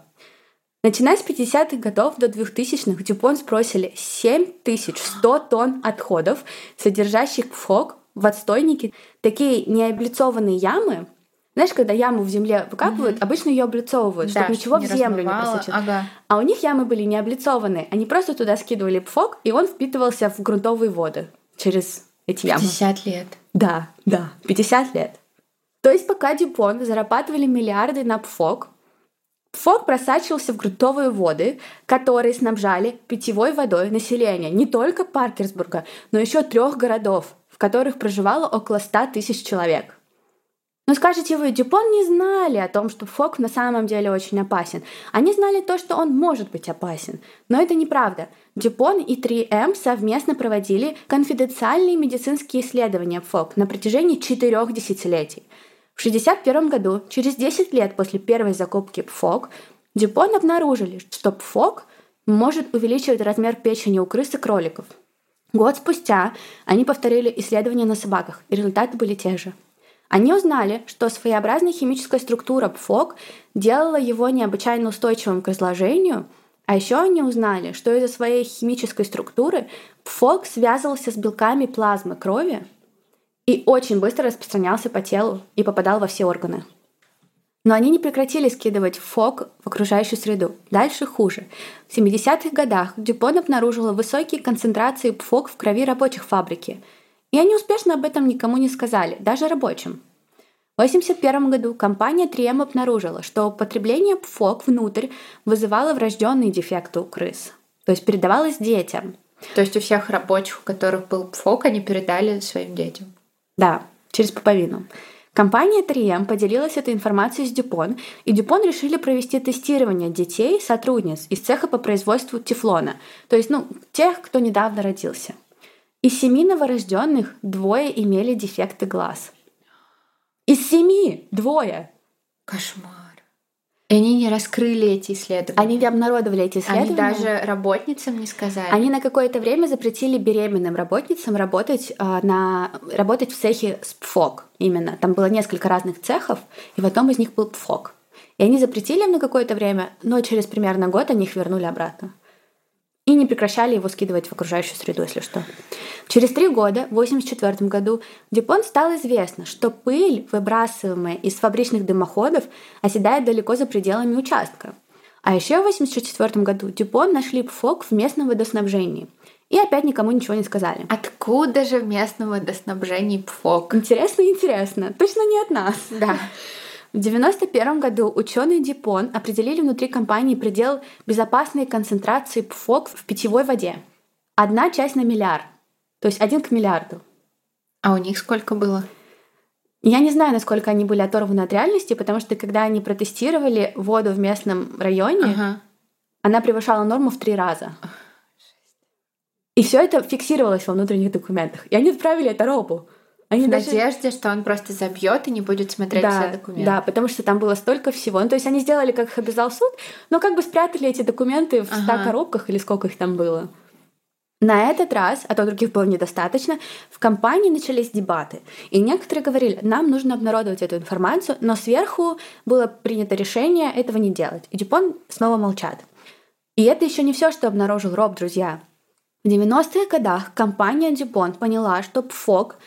Начиная с 50-х годов до 2000-х Дюпон сбросили 7100 тонн отходов, содержащих ПФОК в отстойнике такие необлицованные ямы. Знаешь, когда яму в земле выкапывают, угу. обычно ее облицовывают, да, чтобы ничего не в землю размывало. не просочилось. Ага. А у них ямы были не облицованные. Они просто туда скидывали пфок, и он впитывался в грунтовые воды через эти ямы. 50 лет. Да, да, 50 лет. То есть пока Дюпон зарабатывали миллиарды на пфок, Фок просачивался в грунтовые воды, которые снабжали питьевой водой население не только Паркерсбурга, но еще трех городов которых проживало около 100 тысяч человек. Но скажете вы, Дюпон не знали о том, что Фок на самом деле очень опасен. Они знали то, что он может быть опасен. Но это неправда. Дюпон и 3М совместно проводили конфиденциальные медицинские исследования Фок на протяжении четырех десятилетий. В 1961 году, через 10 лет после первой закупки ПФОК, Дюпон обнаружили, что ПФОК может увеличивать размер печени у крыс и кроликов – Год спустя они повторили исследования на собаках, и результаты были те же. Они узнали, что своеобразная химическая структура ПФОК делала его необычайно устойчивым к разложению, а еще они узнали, что из-за своей химической структуры ПФОК связывался с белками плазмы крови и очень быстро распространялся по телу и попадал во все органы. Но они не прекратили скидывать фок в окружающую среду. Дальше хуже. В 70-х годах Дюпон обнаружила высокие концентрации ПФОК в крови рабочих фабрики. И они успешно об этом никому не сказали, даже рабочим. В 1981 году компания 3M обнаружила, что употребление ПФОК внутрь вызывало врожденные дефекты у крыс. То есть передавалось детям. То есть у всех рабочих, у которых был ПФОК, они передали своим детям? Да, через пуповину. Компания 3M поделилась этой информацией с Дюпон, и Дюпон решили провести тестирование детей, сотрудниц из цеха по производству тефлона, то есть ну, тех, кто недавно родился. Из семи новорожденных двое имели дефекты глаз. Из семи двое. Кошмар. И они не раскрыли эти исследования. Они не обнародовали эти исследования. Они даже работницам не сказали. Они на какое-то время запретили беременным работницам работать, э, на, работать в цехе с ПФОК именно. Там было несколько разных цехов, и в одном из них был ПФОК. И они запретили им на какое-то время, но через примерно год они их вернули обратно и не прекращали его скидывать в окружающую среду, если что. Через три года, в 1984 году, Дюпон стало известно, что пыль, выбрасываемая из фабричных дымоходов, оседает далеко за пределами участка. А еще в 1984 году Дюпон нашли ПФОК в местном водоснабжении. И опять никому ничего не сказали. Откуда же в местном водоснабжении ПФОК? Интересно, интересно. Точно не от нас. Да. В 1991 году ученые Дипон определили внутри компании предел безопасной концентрации ПФОК в питьевой воде. Одна часть на миллиард, то есть один к миллиарду. А у них сколько было? Я не знаю, насколько они были оторваны от реальности, потому что когда они протестировали воду в местном районе, ага. она превышала норму в три раза. И все это фиксировалось во внутренних документах. И они отправили это робу. Они в даже... надежде, что он просто забьет и не будет смотреть да, все документы. Да, потому что там было столько всего. Ну, то есть они сделали, как их обязал суд, но как бы спрятали эти документы в ага. коробках или сколько их там было. На этот раз, а то других было недостаточно, в компании начались дебаты. И некоторые говорили, нам нужно обнародовать эту информацию, но сверху было принято решение этого не делать. И Дюпон снова молчат. И это еще не все, что обнаружил Роб, друзья. В 90-х годах компания Дюпон поняла, что ПФОК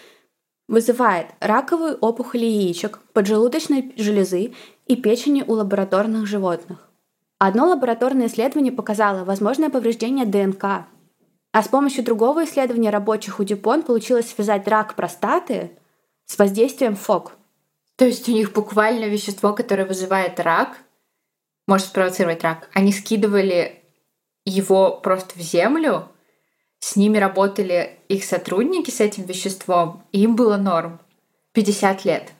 Вызывает раковую опухоль яичек, поджелудочной железы и печени у лабораторных животных. Одно лабораторное исследование показало возможное повреждение ДНК, а с помощью другого исследования рабочих у Дюпон получилось связать рак простаты с воздействием ФОК. То есть у них буквально вещество, которое вызывает рак, может спровоцировать рак. Они скидывали его просто в землю, с ними работали их сотрудники с этим веществом, и им было норм. 50 лет.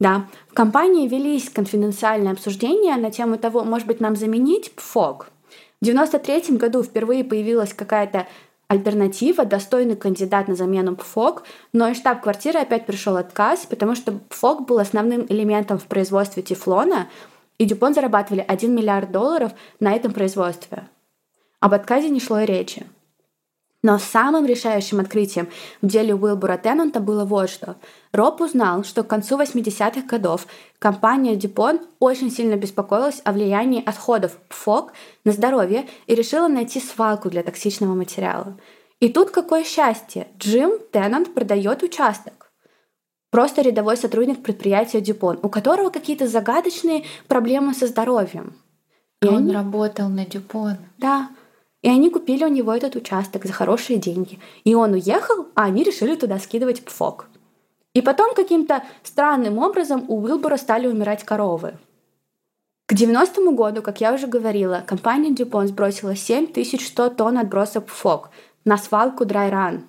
Да, в компании велись конфиденциальные обсуждения на тему того, может быть, нам заменить ПФОК. В 93 году впервые появилась какая-то альтернатива, достойный кандидат на замену ПФОК, но из штаб-квартиры опять пришел отказ, потому что ПФОК был основным элементом в производстве тефлона, и Дюпон зарабатывали 1 миллиард долларов на этом производстве. Об отказе не шло и речи. Но самым решающим открытием в деле Уилбура Теннанта было вот что. Роб узнал, что к концу 80-х годов компания DuPont очень сильно беспокоилась о влиянии отходов ПФОК на здоровье и решила найти свалку для токсичного материала. И тут какое счастье! Джим Теннант продает участок. Просто рядовой сотрудник предприятия Дюпон, у которого какие-то загадочные проблемы со здоровьем. И он они... работал на Дюпон. Да, и они купили у него этот участок за хорошие деньги. И он уехал, а они решили туда скидывать пфок. И потом каким-то странным образом у Уилбора стали умирать коровы. К 90-му году, как я уже говорила, компания Дюпон сбросила 7100 тонн отбросов ФОК на свалку Драйран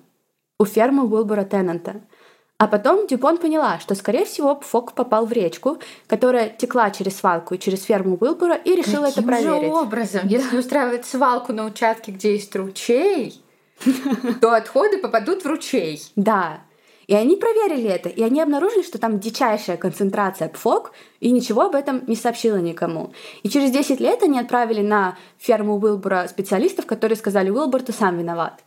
у фермы Уилбора Теннанта – а потом Дюпон поняла, что, скорее всего, Пфок попал в речку, которая текла через свалку и через ферму Уилбора, и решила Каким это проверить. Же образом? Если устраивать свалку на участке, где есть ручей, то отходы попадут в ручей. Да. И они проверили это, и они обнаружили, что там дичайшая концентрация ПФОК, и ничего об этом не сообщило никому. И через 10 лет они отправили на ферму Уилбора специалистов, которые сказали, Уилбор, ты сам виноват.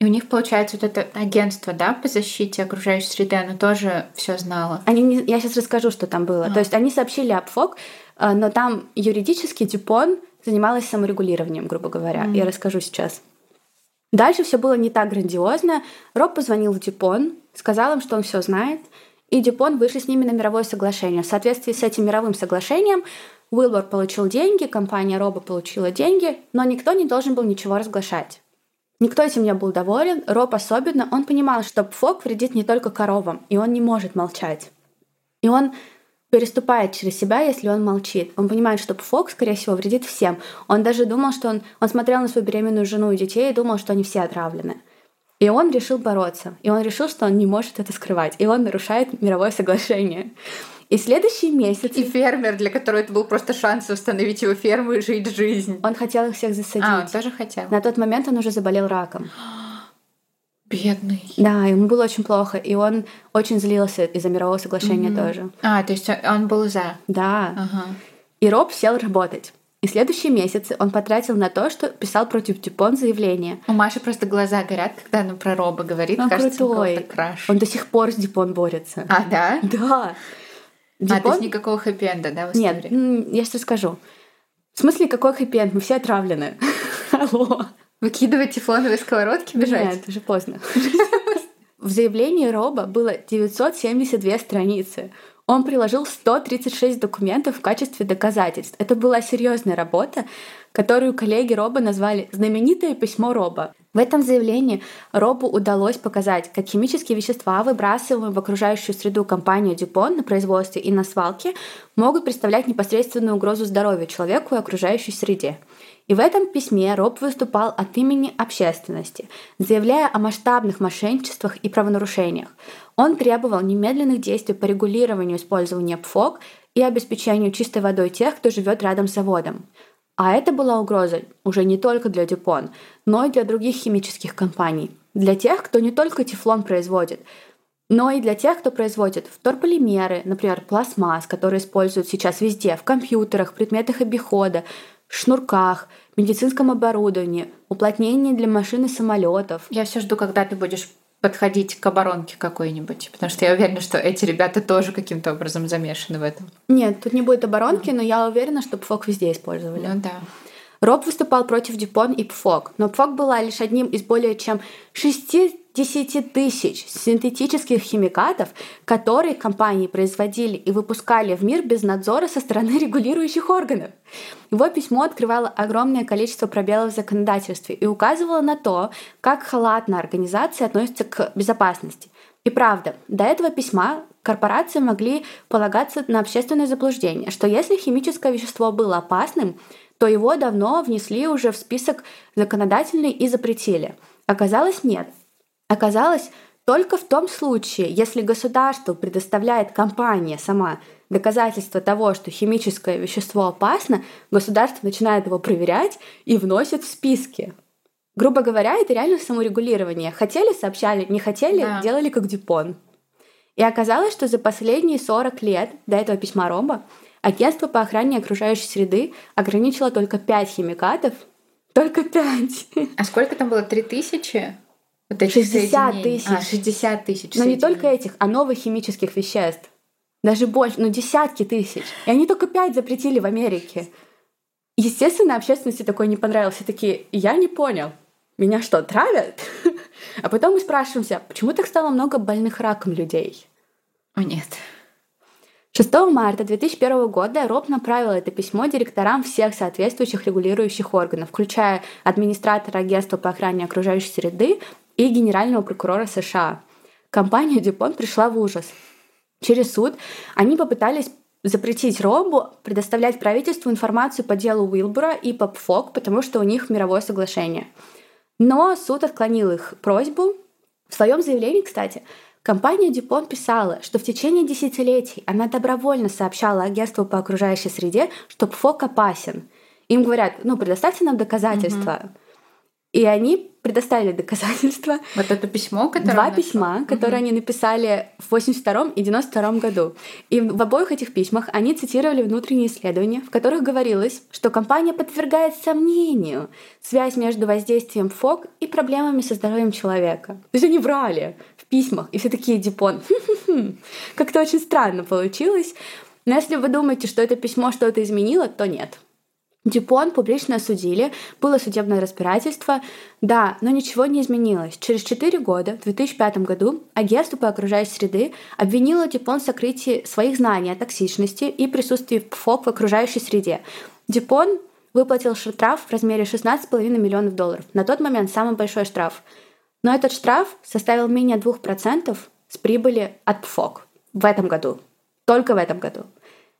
И у них, получается, вот это агентство, да, по защите окружающей среды, оно тоже все знало. Они не... Я сейчас расскажу, что там было. А. То есть они сообщили об ФОК, э, но там юридически Дюпон занималась саморегулированием, грубо говоря. Mm. Я расскажу сейчас. Дальше все было не так грандиозно. Роб позвонил в Дюпон, сказал им, что он все знает, и Дюпон вышли с ними на мировое соглашение. В соответствии с этим мировым соглашением Уилбор получил деньги, компания Роба получила деньги, но никто не должен был ничего разглашать. Никто этим не был доволен, Роб особенно, он понимал, что пфок вредит не только коровам, и он не может молчать. И он переступает через себя, если он молчит. Он понимает, что пфок, скорее всего, вредит всем. Он даже думал, что он, он смотрел на свою беременную жену и детей и думал, что они все отравлены. И он решил бороться. И он решил, что он не может это скрывать. И он нарушает мировое соглашение. И следующий месяц... И фермер, для которого это был просто шанс установить его ферму и жить жизнь. Он хотел их всех засадить. А, он тоже хотел. На тот момент он уже заболел раком. Бедный. Да, ему было очень плохо, и он очень злился из-за мирового соглашения mm-hmm. тоже. А, то есть он был за. Да. Ага. И Роб сел работать. И следующие месяцы он потратил на то, что писал против Дюпон заявление. У Маши просто глаза горят, когда она про Роба говорит. Он кажется, крутой. краш. Он до сих пор с Дюпон борется. А, да? Да. Дюпон... А, то есть никакого хэппи-энда, да, в истории? Нет, я сейчас расскажу. В смысле, какой хэппи-энд? Мы все отравлены. Алло. Выкидывать тефлоновые сковородки, бежать? Нет, уже поздно. В заявлении Роба было 972 страницы. Он приложил 136 документов в качестве доказательств. Это была серьезная работа, которую коллеги Роба назвали «знаменитое письмо Роба». В этом заявлении Робу удалось показать, как химические вещества, выбрасываемые в окружающую среду компании Дюпон на производстве и на свалке, могут представлять непосредственную угрозу здоровью человеку и окружающей среде. И в этом письме Роб выступал от имени общественности, заявляя о масштабных мошенничествах и правонарушениях. Он требовал немедленных действий по регулированию использования ПФОК и обеспечению чистой водой тех, кто живет рядом с заводом. А это была угроза уже не только для Дюпон, но и для других химических компаний. Для тех, кто не только тефлон производит, но и для тех, кто производит вторполимеры, например, пластмасс, которые используют сейчас везде, в компьютерах, предметах обихода, шнурках, медицинском оборудовании, уплотнении для машин и самолетов. Я все жду, когда ты будешь подходить к оборонке какой-нибудь, потому что я уверена, что эти ребята тоже каким-то образом замешаны в этом. Нет, тут не будет оборонки, но я уверена, что ПФОК везде использовали. Ну да. Роб выступал против Дюпон и ПФОК, но ПФОК была лишь одним из более чем 60 тысяч синтетических химикатов, которые компании производили и выпускали в мир без надзора со стороны регулирующих органов. Его письмо открывало огромное количество пробелов в законодательстве и указывало на то, как халатно организации относятся к безопасности. И правда, до этого письма корпорации могли полагаться на общественное заблуждение, что если химическое вещество было опасным, то его давно внесли уже в список законодательный и запретили. Оказалось, нет. Оказалось, только в том случае, если государство предоставляет компания сама доказательства того, что химическое вещество опасно, государство начинает его проверять и вносит в списки. Грубо говоря, это реально саморегулирование. Хотели, сообщали, не хотели, да. делали как Дюпон. И оказалось, что за последние 40 лет до этого письма Ромба Агентство по охране окружающей среды ограничило только 5 химикатов. Только 5. А сколько там было? 3000? Вот этих 60 тысяч. А, 60 тысяч. Но не только этих, а новых химических веществ. Даже больше, ну десятки тысяч. И они только 5 запретили в Америке. Естественно, общественности такой не понравился. Такие, я не понял. Меня что, травят? А потом мы спрашиваемся, почему так стало много больных раком людей? О, нет. 6 марта 2001 года Роб направил это письмо директорам всех соответствующих регулирующих органов, включая администратора агентства по охране окружающей среды и генерального прокурора США. Компания Дюпон пришла в ужас. Через суд они попытались запретить Робу предоставлять правительству информацию по делу Уилбура и по ПФОК, потому что у них мировое соглашение. Но суд отклонил их просьбу. В своем заявлении, кстати, Компания Дюпон писала, что в течение десятилетий она добровольно сообщала агентству по окружающей среде, что ПФОК опасен. Им говорят, ну, предоставьте нам доказательства. Угу. И они предоставили доказательства. Вот это письмо, которое Два письма, которые угу. они написали в 82 и 92 году. И в обоих этих письмах они цитировали внутренние исследования, в которых говорилось, что компания подвергает сомнению связь между воздействием ФОК и проблемами со здоровьем человека. То есть они врали в письмах, и все такие Дипон. Как-то очень странно получилось. Но если вы думаете, что это письмо что-то изменило, то нет. Дюпон публично осудили, было судебное разбирательство, да, но ничего не изменилось. Через 4 года, в 2005 году, агентство по окружающей среды обвинило Дюпон в сокрытии своих знаний о токсичности и присутствии ПФОК в окружающей среде. Дюпон выплатил штраф в размере 16,5 миллионов долларов. На тот момент самый большой штраф. Но этот штраф составил менее 2% с прибыли от ПФОК в этом году. Только в этом году.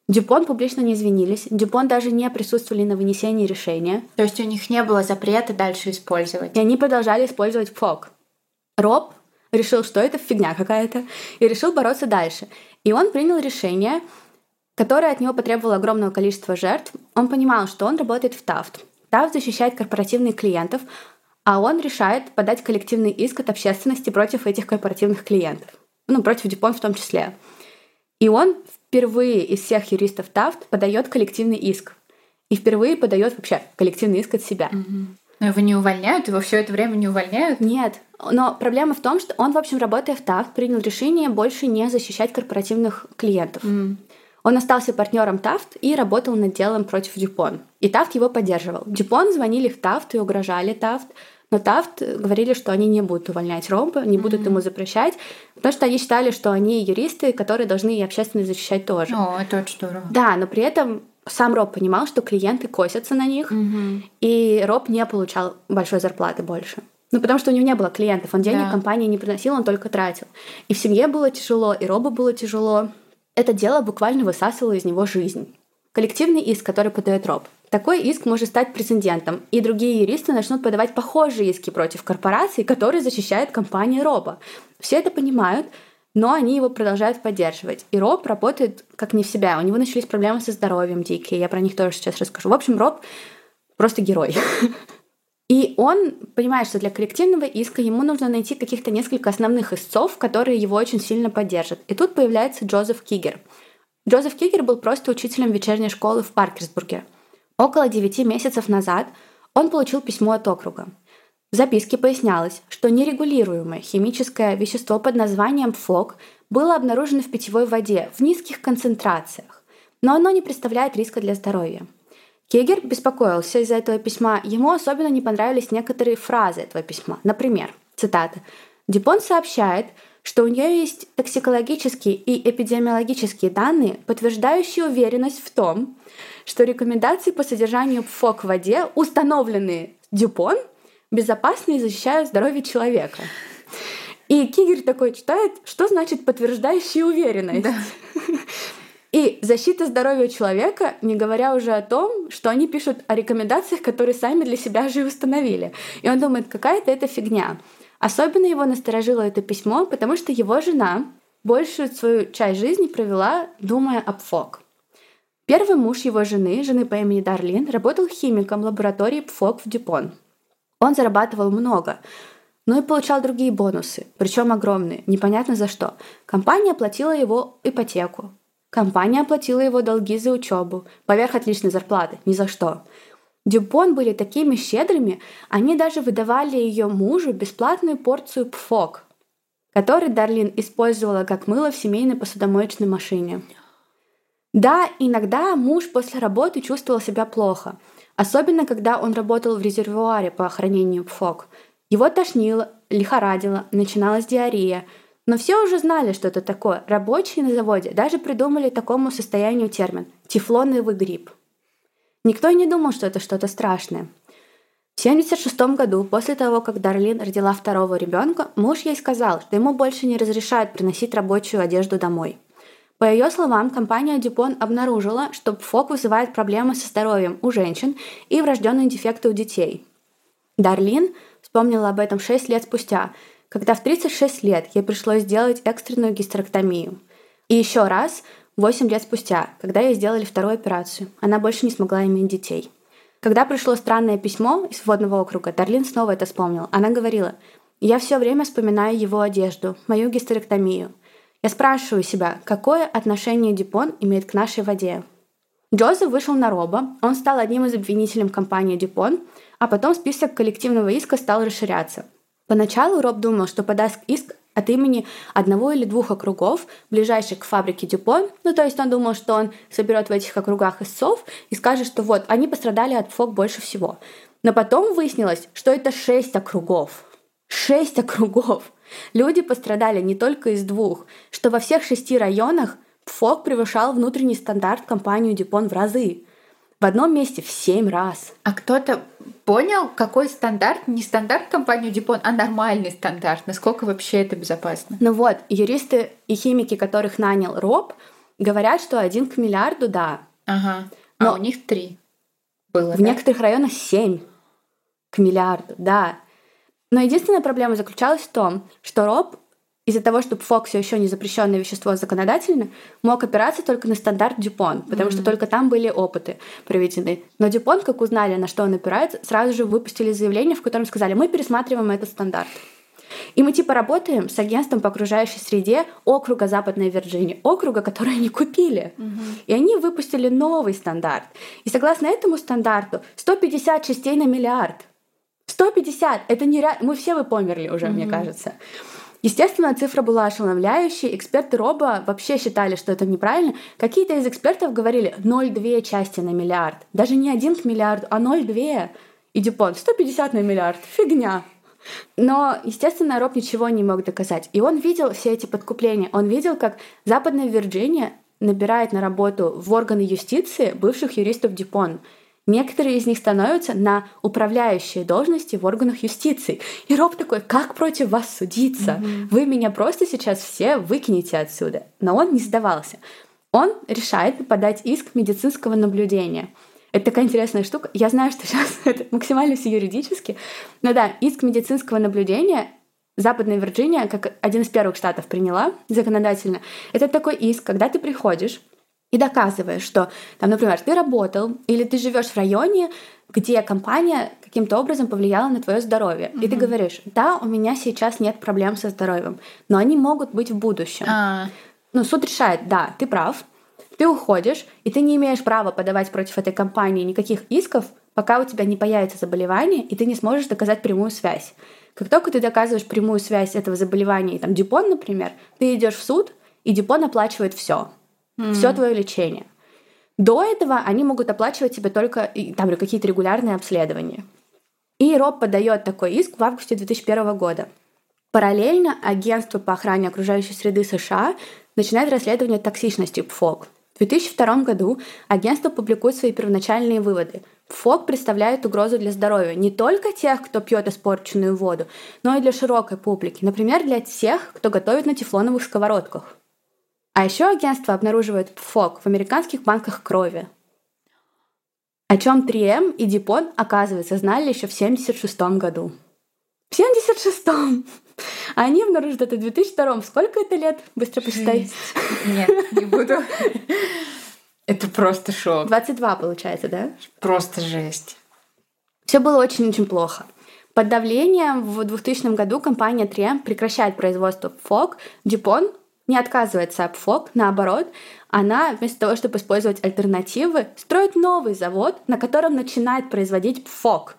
Дюпон публично не извинились, Дюпон даже не присутствовали на вынесении решения. То есть у них не было запрета дальше использовать? И они продолжали использовать ФОК. Роб решил, что это фигня какая-то, и решил бороться дальше. И он принял решение, которое от него потребовало огромного количества жертв. Он понимал, что он работает в Тафт. Тафт защищает корпоративных клиентов, а он решает подать коллективный иск от общественности против этих корпоративных клиентов. Ну, против Дюпон в том числе. И он впервые из всех юристов Тафт подает коллективный иск. И впервые подает вообще коллективный иск от себя. Угу. Но его не увольняют, его все это время не увольняют? Нет. Но проблема в том, что он, в общем, работая в ТАФТ, принял решение больше не защищать корпоративных клиентов. Mm. Он остался партнером Тафт и работал над делом против Дюпон. И Тафт его поддерживал. Дюпон звонили в Тафт и угрожали Тафт, но Тафт говорили, что они не будут увольнять Ромба, не будут mm-hmm. ему запрещать, потому что они считали, что они юристы, которые должны и общественность защищать тоже. О, это очень здорово. Да, но при этом сам Роб понимал, что клиенты косятся на них, mm-hmm. и Роб не получал большой зарплаты больше. Ну, потому что у него не было клиентов, он денег да. компании не приносил, он только тратил. И в семье было тяжело, и Робу было тяжело. Это дело буквально высасывало из него жизнь. Коллективный иск, который подает Роб. Такой иск может стать прецедентом, и другие юристы начнут подавать похожие иски против корпораций, которые защищают компании Роба. Все это понимают, но они его продолжают поддерживать. И Роб работает как не в себя. У него начались проблемы со здоровьем дикие, я про них тоже сейчас расскажу. В общем, Роб просто герой. И он понимает, что для коллективного иска ему нужно найти каких-то несколько основных истцов, которые его очень сильно поддержат. И тут появляется Джозеф Кигер. Джозеф Кигер был просто учителем вечерней школы в Паркерсбурге. Около 9 месяцев назад он получил письмо от округа. В записке пояснялось, что нерегулируемое химическое вещество под названием ФОК было обнаружено в питьевой воде в низких концентрациях, но оно не представляет риска для здоровья. Кегер беспокоился из-за этого письма. Ему особенно не понравились некоторые фразы этого письма. Например, цитата. Дюпон сообщает, что у нее есть токсикологические и эпидемиологические данные, подтверждающие уверенность в том, что рекомендации по содержанию ФОК в воде, установленные Дюпон, безопасны и защищают здоровье человека. И Кигер такой читает, что значит подтверждающая уверенность. Да. И защита здоровья человека, не говоря уже о том, что они пишут о рекомендациях, которые сами для себя же и установили. И он думает, какая-то это фигня. Особенно его насторожило это письмо, потому что его жена большую свою часть жизни провела, думая об ФОК. Первый муж его жены, жены по имени Дарлин, работал химиком лаборатории ПФОК в Дюпон. Он зарабатывал много, но и получал другие бонусы, причем огромные, непонятно за что. Компания оплатила его ипотеку, Компания оплатила его долги за учебу, поверх отличной зарплаты, ни за что. Дюпон были такими щедрыми, они даже выдавали ее мужу бесплатную порцию пфок, который Дарлин использовала как мыло в семейной посудомоечной машине. Да, иногда муж после работы чувствовал себя плохо, особенно когда он работал в резервуаре по охранению пфок. Его тошнило, лихорадило, начиналась диарея – но все уже знали, что это такое. Рабочие на заводе даже придумали такому состоянию термин – тефлоновый грипп. Никто и не думал, что это что-то страшное. В 1976 году, после того, как Дарлин родила второго ребенка, муж ей сказал, что ему больше не разрешают приносить рабочую одежду домой. По ее словам, компания Дюпон обнаружила, что ПФОК вызывает проблемы со здоровьем у женщин и врожденные дефекты у детей. Дарлин вспомнила об этом 6 лет спустя, когда в 36 лет ей пришлось сделать экстренную гистерэктомию. И еще раз, 8 лет спустя, когда ей сделали вторую операцию, она больше не смогла иметь детей. Когда пришло странное письмо из водного округа, Дарлин снова это вспомнил. Она говорила, «Я все время вспоминаю его одежду, мою гистерэктомию. Я спрашиваю себя, какое отношение Дюпон имеет к нашей воде?» Джозеф вышел на Роба, он стал одним из обвинителей компании Дюпон, а потом список коллективного иска стал расширяться – Поначалу Роб думал, что подаст иск от имени одного или двух округов, ближайших к фабрике Дюпон. Ну, то есть он думал, что он соберет в этих округах истцов и скажет, что вот, они пострадали от ФОК больше всего. Но потом выяснилось, что это шесть округов. Шесть округов. Люди пострадали не только из двух, что во всех шести районах ФОК превышал внутренний стандарт компанию Дюпон в разы. В одном месте в семь раз. А кто-то понял, какой стандарт, не стандарт компании Дюпон, а нормальный стандарт, насколько вообще это безопасно. Ну вот, юристы и химики, которых нанял Роб, говорят, что один к миллиарду, да. Ага. А Но у них три было. В да? некоторых районах семь к миллиарду, да. Но единственная проблема заключалась в том, что Роб из-за того, что все еще не запрещенное вещество законодательно, мог опираться только на стандарт Дюпон, потому mm-hmm. что только там были опыты проведены. Но Дюпон, как узнали, на что он опирается, сразу же выпустили заявление, в котором сказали, мы пересматриваем этот стандарт. И мы типа работаем с агентством по окружающей среде округа Западной Вирджинии, округа, который они купили. Угу. И они выпустили новый стандарт. И согласно этому стандарту 150 частей на миллиард. 150! Это нереально. Мы все бы померли уже, угу. мне кажется. Естественно, цифра была ошеломляющей. Эксперты Роба вообще считали, что это неправильно. Какие-то из экспертов говорили 0,2 части на миллиард. Даже не один к миллиарду, а 0,2. И Дюпон 150 на миллиард. Фигня. Но, естественно, Роб ничего не мог доказать. И он видел все эти подкупления. Он видел, как Западная Вирджиния набирает на работу в органы юстиции бывших юристов Дюпон. Некоторые из них становятся на управляющие должности в органах юстиции. И Роб такой, как против вас судиться? Mm-hmm. Вы меня просто сейчас все выкинете отсюда. Но он не сдавался. Он решает подать иск медицинского наблюдения. Это такая интересная штука. Я знаю, что сейчас это максимально все юридически. Но да, иск медицинского наблюдения Западная Вирджиния, как один из первых штатов приняла законодательно, это такой иск, когда ты приходишь и доказываешь, что, там, например, ты работал или ты живешь в районе, где компания каким-то образом повлияла на твое здоровье. Mm-hmm. И ты говоришь, да, у меня сейчас нет проблем со здоровьем, но они могут быть в будущем. Ah. Ну, суд решает, да, ты прав, ты уходишь, и ты не имеешь права подавать против этой компании никаких исков, пока у тебя не появится заболевание, и ты не сможешь доказать прямую связь. Как только ты доказываешь прямую связь этого заболевания, там Дюпон, например, ты идешь в суд, и Дюпон оплачивает все mm. все твое лечение. До этого они могут оплачивать тебе только там какие-то регулярные обследования. И Роб подает такой иск в августе 2001 года. Параллельно агентство по охране окружающей среды США начинает расследование токсичности ПФОК. В 2002 году агентство публикует свои первоначальные выводы. ПФОК представляет угрозу для здоровья не только тех, кто пьет испорченную воду, но и для широкой публики, например, для тех, кто готовит на тефлоновых сковородках. А еще агентство обнаруживает ФОК в американских банках крови. О чем 3М и Дипон, оказывается, знали еще в 1976 году. В 1976-м! А они обнаружат это в 2002 Сколько это лет? Быстро посчитай. Нет, не буду. Это просто шок. 22 получается, да? Просто жесть. Все было очень-очень плохо. Под давлением в 2000 году компания 3M прекращает производство ФОК. Дюпон не отказывается от ФОК, наоборот, она вместо того, чтобы использовать альтернативы, строит новый завод, на котором начинает производить ФОК.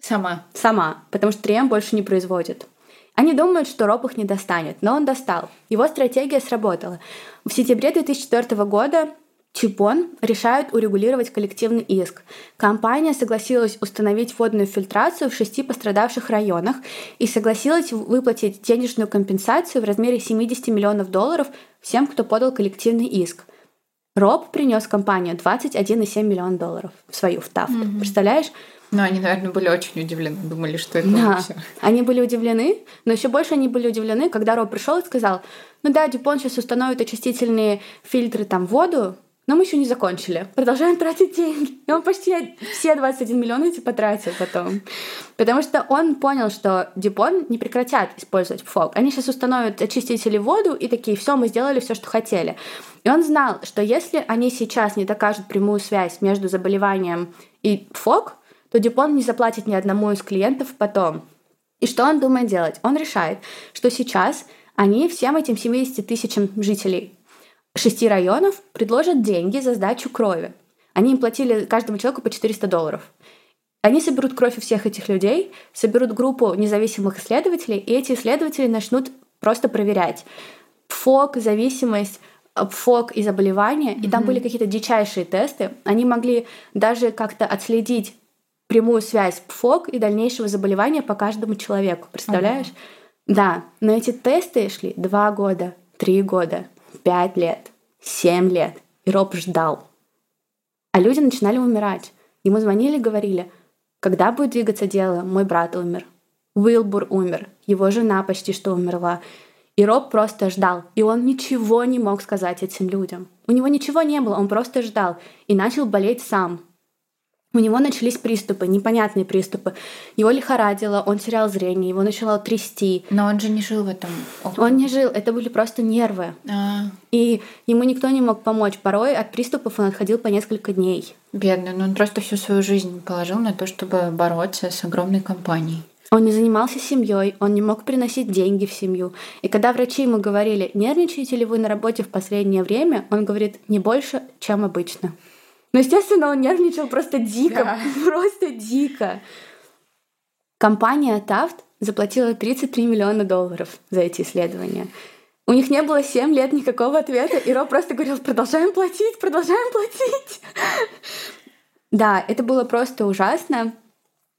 Сама. Сама, потому что 3 больше не производит. Они думают, что Роб их не достанет, но он достал. Его стратегия сработала. В сентябре 2004 года Чипон решают урегулировать коллективный иск. Компания согласилась установить водную фильтрацию в шести пострадавших районах и согласилась выплатить денежную компенсацию в размере 70 миллионов долларов всем, кто подал коллективный иск. Роб принес компанию 21,7 миллиона долларов в свою в Тафт. Mm-hmm. Представляешь? Ну, они, наверное, были очень удивлены, думали, что это да. все. Они были удивлены, но еще больше они были удивлены, когда Роб пришел и сказал: Ну да, Дюпон сейчас установит очистительные фильтры там в воду, но мы еще не закончили. Продолжаем тратить деньги. И он почти все 21 миллион эти потратил потом. Потому что он понял, что Дипон не прекратят использовать ФОК. Они сейчас установят очистители воду и такие, все, мы сделали все, что хотели. И он знал, что если они сейчас не докажут прямую связь между заболеванием и ФОК, то Дипон не заплатит ни одному из клиентов потом. И что он думает делать? Он решает, что сейчас они всем этим 70 тысячам жителей шести районов предложат деньги за сдачу крови. Они им платили каждому человеку по 400 долларов. Они соберут кровь у всех этих людей, соберут группу независимых исследователей, и эти исследователи начнут просто проверять ФОК, зависимость, ФОК и заболевания. Mm-hmm. И там были какие-то дичайшие тесты. Они могли даже как-то отследить прямую связь ФОК и дальнейшего заболевания по каждому человеку. Представляешь? Mm-hmm. Да, но эти тесты шли два года, три года пять лет, семь лет. И Роб ждал. А люди начинали умирать. Ему звонили и говорили, когда будет двигаться дело, мой брат умер. Уилбур умер, его жена почти что умерла. И Роб просто ждал, и он ничего не мог сказать этим людям. У него ничего не было, он просто ждал и начал болеть сам. У него начались приступы, непонятные приступы. Его лихорадило, он терял зрение, его начало трясти. Но он же не жил в этом. Он не жил, это были просто нервы. А, И ему никто не мог помочь. Порой от приступов он отходил по несколько дней. бедный, но он просто всю свою жизнь положил на то, чтобы бороться с огромной компанией. Он не занимался семьей, он не мог приносить деньги в семью. И когда врачи ему говорили, нервничаете ли вы на работе в последнее время, он говорит, не больше, чем обычно. Но, естественно, он нервничал просто дико, Да. просто дико. Компания Taft заплатила 33 миллиона долларов за эти исследования. У них не было 7 лет никакого ответа, и Роб просто говорил, продолжаем платить, продолжаем платить. Да, это было просто ужасно.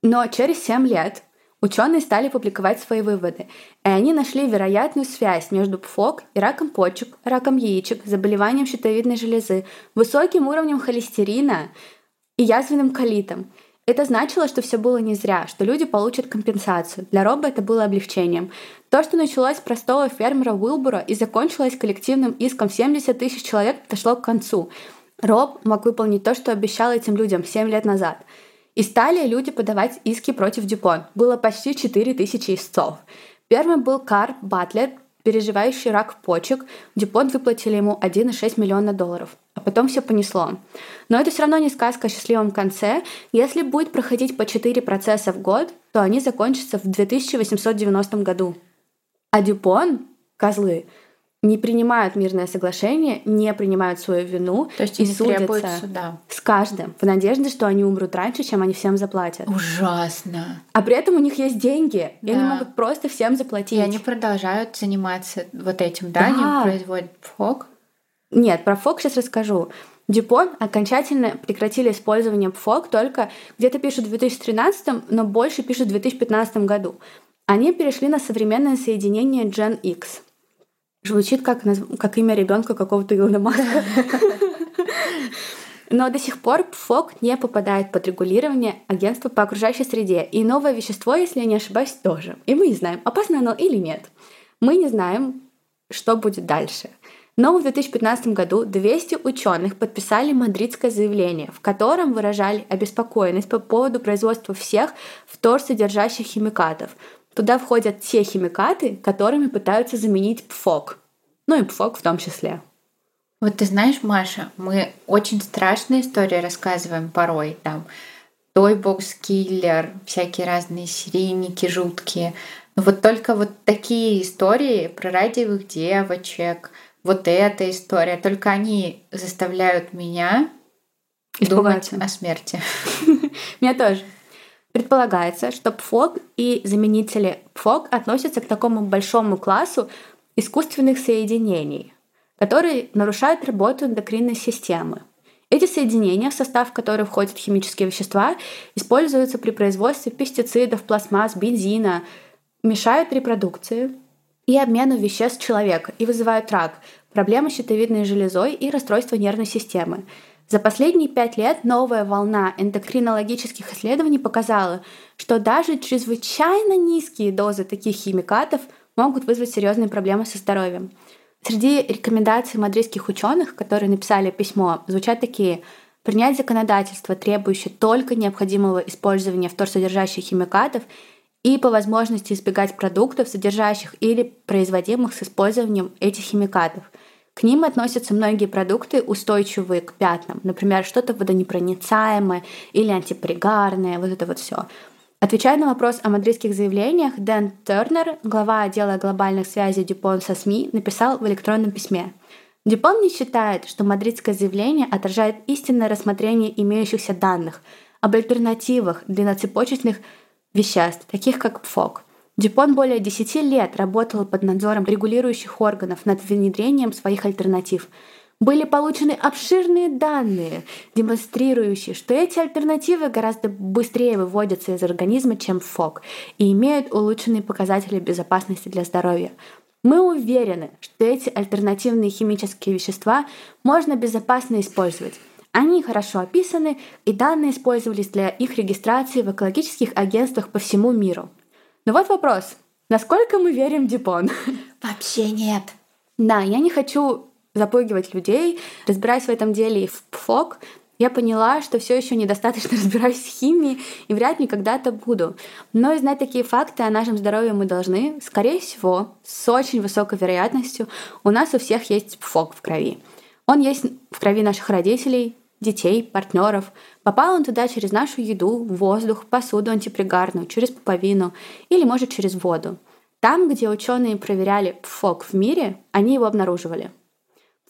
Но через 7 лет ученые стали публиковать свои выводы, и они нашли вероятную связь между ПФОК и раком почек, раком яичек, заболеванием щитовидной железы, высоким уровнем холестерина и язвенным колитом. Это значило, что все было не зря, что люди получат компенсацию. Для Роба это было облегчением. То, что началось с простого фермера Уилбура и закончилось коллективным иском 70 тысяч человек, подошло к концу. Роб мог выполнить то, что обещал этим людям 7 лет назад. И стали люди подавать иски против Дюпон. Было почти 4 тысячи истцов. Первым был Карл Батлер, переживающий рак почек. Дюпон выплатили ему 1,6 миллиона долларов. А потом все понесло. Но это все равно не сказка о счастливом конце. Если будет проходить по 4 процесса в год, то они закончатся в 2890 году. А Дюпон, козлы, не принимают мирное соглашение, не принимают свою вину То есть и судятся суда. с каждым в надежде, что они умрут раньше, чем они всем заплатят. Ужасно. А при этом у них есть деньги, и они Да. могут просто всем заплатить. И они продолжают заниматься вот этим, да? Да. Они производят фок. Нет, про ФОК сейчас расскажу. Дюпон окончательно прекратили использование ПФОК только где-то пишут в 2013, но больше пишут в 2015 году. Они перешли на современное соединение Gen X. Звучит как, как имя ребенка какого-то Илона Маска. Но до сих пор ПФОК не попадает под регулирование агентства по окружающей среде. И новое вещество, если я не ошибаюсь, тоже. И мы не знаем, опасно оно или нет. Мы не знаем, что будет дальше. Но в 2015 году 200 ученых подписали мадридское заявление, в котором выражали обеспокоенность по поводу производства всех вторсодержащих химикатов. Туда входят те химикаты, которыми пытаются заменить ПФОК. Ну и ПФОК в том числе. Вот ты знаешь, Маша, мы очень страшные истории рассказываем порой. Там Тойбокс, Киллер, всякие разные серийники жуткие. Но вот только вот такие истории про радиовых девочек, вот эта история, только они заставляют меня думать Испугаться. о смерти. Меня тоже. Предполагается, что ПФОК и заменители ПФОК относятся к такому большому классу искусственных соединений, которые нарушают работу эндокринной системы. Эти соединения, в состав которых входят химические вещества, используются при производстве пестицидов, пластмасс, бензина, мешают репродукции и обмену веществ человека и вызывают рак, проблемы с щитовидной железой и расстройство нервной системы. За последние пять лет новая волна эндокринологических исследований показала, что даже чрезвычайно низкие дозы таких химикатов могут вызвать серьезные проблемы со здоровьем. Среди рекомендаций мадридских ученых, которые написали письмо, звучат такие принять законодательство, требующее только необходимого использования вторсодержащих химикатов и по возможности избегать продуктов, содержащих или производимых с использованием этих химикатов. К ним относятся многие продукты, устойчивые к пятнам, например, что-то водонепроницаемое или антипригарное, вот это вот все. Отвечая на вопрос о мадридских заявлениях, Дэн Тернер, глава отдела глобальных связей Дюпон со СМИ, написал в электронном письме. Дюпон не считает, что мадридское заявление отражает истинное рассмотрение имеющихся данных об альтернативах длинноцепочечных веществ, таких как ПФОК. Дюпон более 10 лет работал под надзором регулирующих органов над внедрением своих альтернатив. Были получены обширные данные, демонстрирующие, что эти альтернативы гораздо быстрее выводятся из организма, чем ФОК, и имеют улучшенные показатели безопасности для здоровья. Мы уверены, что эти альтернативные химические вещества можно безопасно использовать. Они хорошо описаны, и данные использовались для их регистрации в экологических агентствах по всему миру. Но вот вопрос. Насколько мы верим Дюпон? Вообще нет. Да, я не хочу запугивать людей. Разбираясь в этом деле и в ПФОК, я поняла, что все еще недостаточно разбираюсь в химии и вряд ли когда-то буду. Но и знать такие факты о нашем здоровье мы должны. Скорее всего, с очень высокой вероятностью у нас у всех есть фок в крови. Он есть в крови наших родителей, детей, партнеров. Попал он туда через нашу еду, воздух, посуду антипригарную, через пуповину или, может, через воду. Там, где ученые проверяли ПФОК в мире, они его обнаруживали.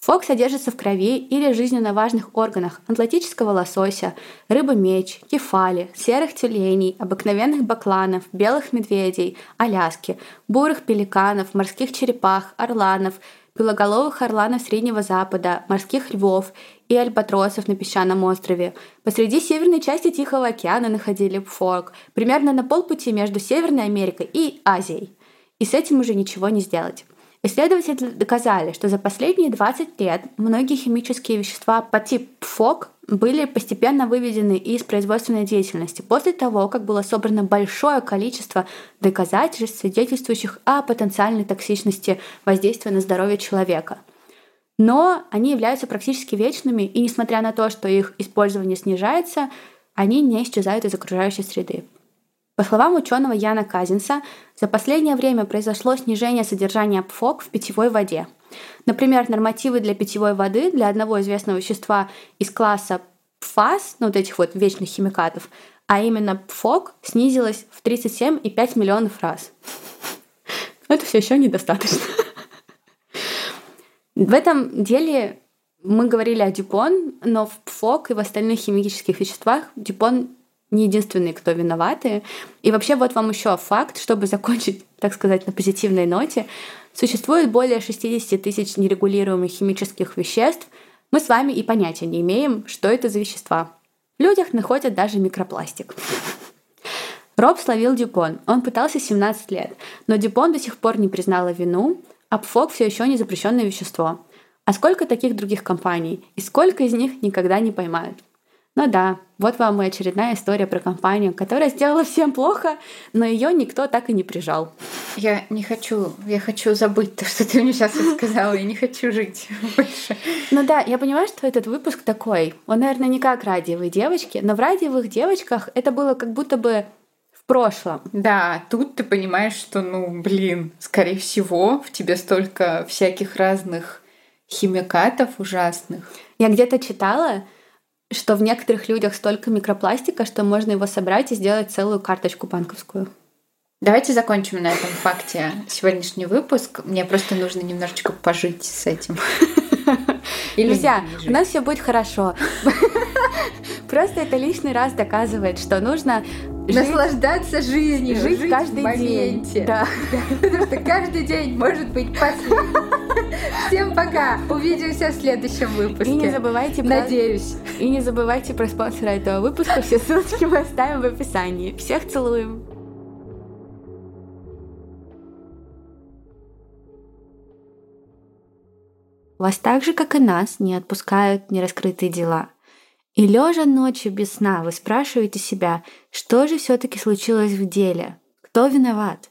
ФОК содержится в крови или жизненно важных органах атлантического лосося, рыбы-меч, кефали, серых тюленей, обыкновенных бакланов, белых медведей, аляски, бурых пеликанов, морских черепах, орланов, белоголовых орланов Среднего Запада, морских львов и альбатросов на песчаном острове. Посреди северной части Тихого океана находили форк, примерно на полпути между Северной Америкой и Азией. И с этим уже ничего не сделать. Исследователи доказали, что за последние 20 лет многие химические вещества по типу ФОК были постепенно выведены из производственной деятельности после того, как было собрано большое количество доказательств, свидетельствующих о потенциальной токсичности воздействия на здоровье человека. Но они являются практически вечными, и несмотря на то, что их использование снижается, они не исчезают из окружающей среды. По словам ученого Яна Казинса, за последнее время произошло снижение содержания ПФОК в питьевой воде. Например, нормативы для питьевой воды для одного известного вещества из класса ПФАС, ну вот этих вот вечных химикатов, а именно ПФОК снизилось в 37,5 миллионов раз. Это все еще недостаточно. В этом деле мы говорили о Дюпон, но в ПФОК и в остальных химических веществах Дюпон не единственные, кто виноваты. И вообще вот вам еще факт, чтобы закончить, так сказать, на позитивной ноте. Существует более 60 тысяч нерегулируемых химических веществ. Мы с вами и понятия не имеем, что это за вещества. В людях находят даже микропластик. Роб словил Дюпон. Он пытался 17 лет, но Дюпон до сих пор не признала вину, а ПФОК все еще не запрещенное вещество. А сколько таких других компаний? И сколько из них никогда не поймают? Ну да, вот вам и очередная история про компанию, которая сделала всем плохо, но ее никто так и не прижал. Я не хочу, я хочу забыть то, что ты мне сейчас сказала, я не хочу жить больше. Ну да, я понимаю, что этот выпуск такой. Он, наверное, не как радиовые девочки, но в радиовых девочках это было как будто бы в прошлом. Да, тут ты понимаешь, что, ну, блин, скорее всего, в тебе столько всяких разных химикатов ужасных. Я где-то читала, что в некоторых людях столько микропластика, что можно его собрать и сделать целую карточку банковскую. Давайте закончим на этом факте сегодняшний выпуск. Мне просто нужно немножечко пожить с этим. Друзья, у нас все будет хорошо. Просто это лишний раз доказывает, что нужно наслаждаться жизнью, жить, жить каждый в день. Да. Потому что каждый день может быть последним. Всем пока. Увидимся в следующем выпуске. И не забывайте Надеюсь. И не забывайте про спонсора этого выпуска. Все ссылочки мы оставим в описании. Всех целуем. Вас так же, как и нас, не отпускают нераскрытые дела. И лежа ночью без сна, вы спрашиваете себя, что же все-таки случилось в деле? Кто виноват?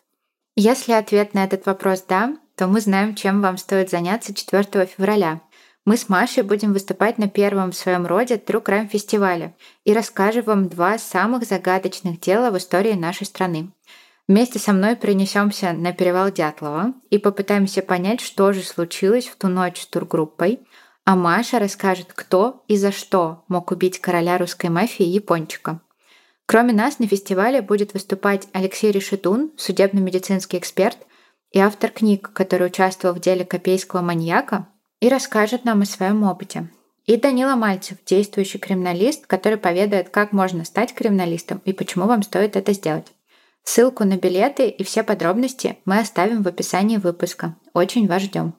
Если ответ на этот вопрос «да», то мы знаем, чем вам стоит заняться 4 февраля. Мы с Машей будем выступать на первом в своем роде True Crime фестивале и расскажем вам два самых загадочных дела в истории нашей страны. Вместе со мной перенесемся на перевал Дятлова и попытаемся понять, что же случилось в ту ночь с тургруппой, а Маша расскажет, кто и за что мог убить короля русской мафии Япончика. Кроме нас на фестивале будет выступать Алексей Решетун, судебно-медицинский эксперт и автор книг, который участвовал в деле копейского маньяка и расскажет нам о своем опыте. И Данила Мальцев, действующий криминалист, который поведает, как можно стать криминалистом и почему вам стоит это сделать. Ссылку на билеты и все подробности мы оставим в описании выпуска. Очень вас ждем.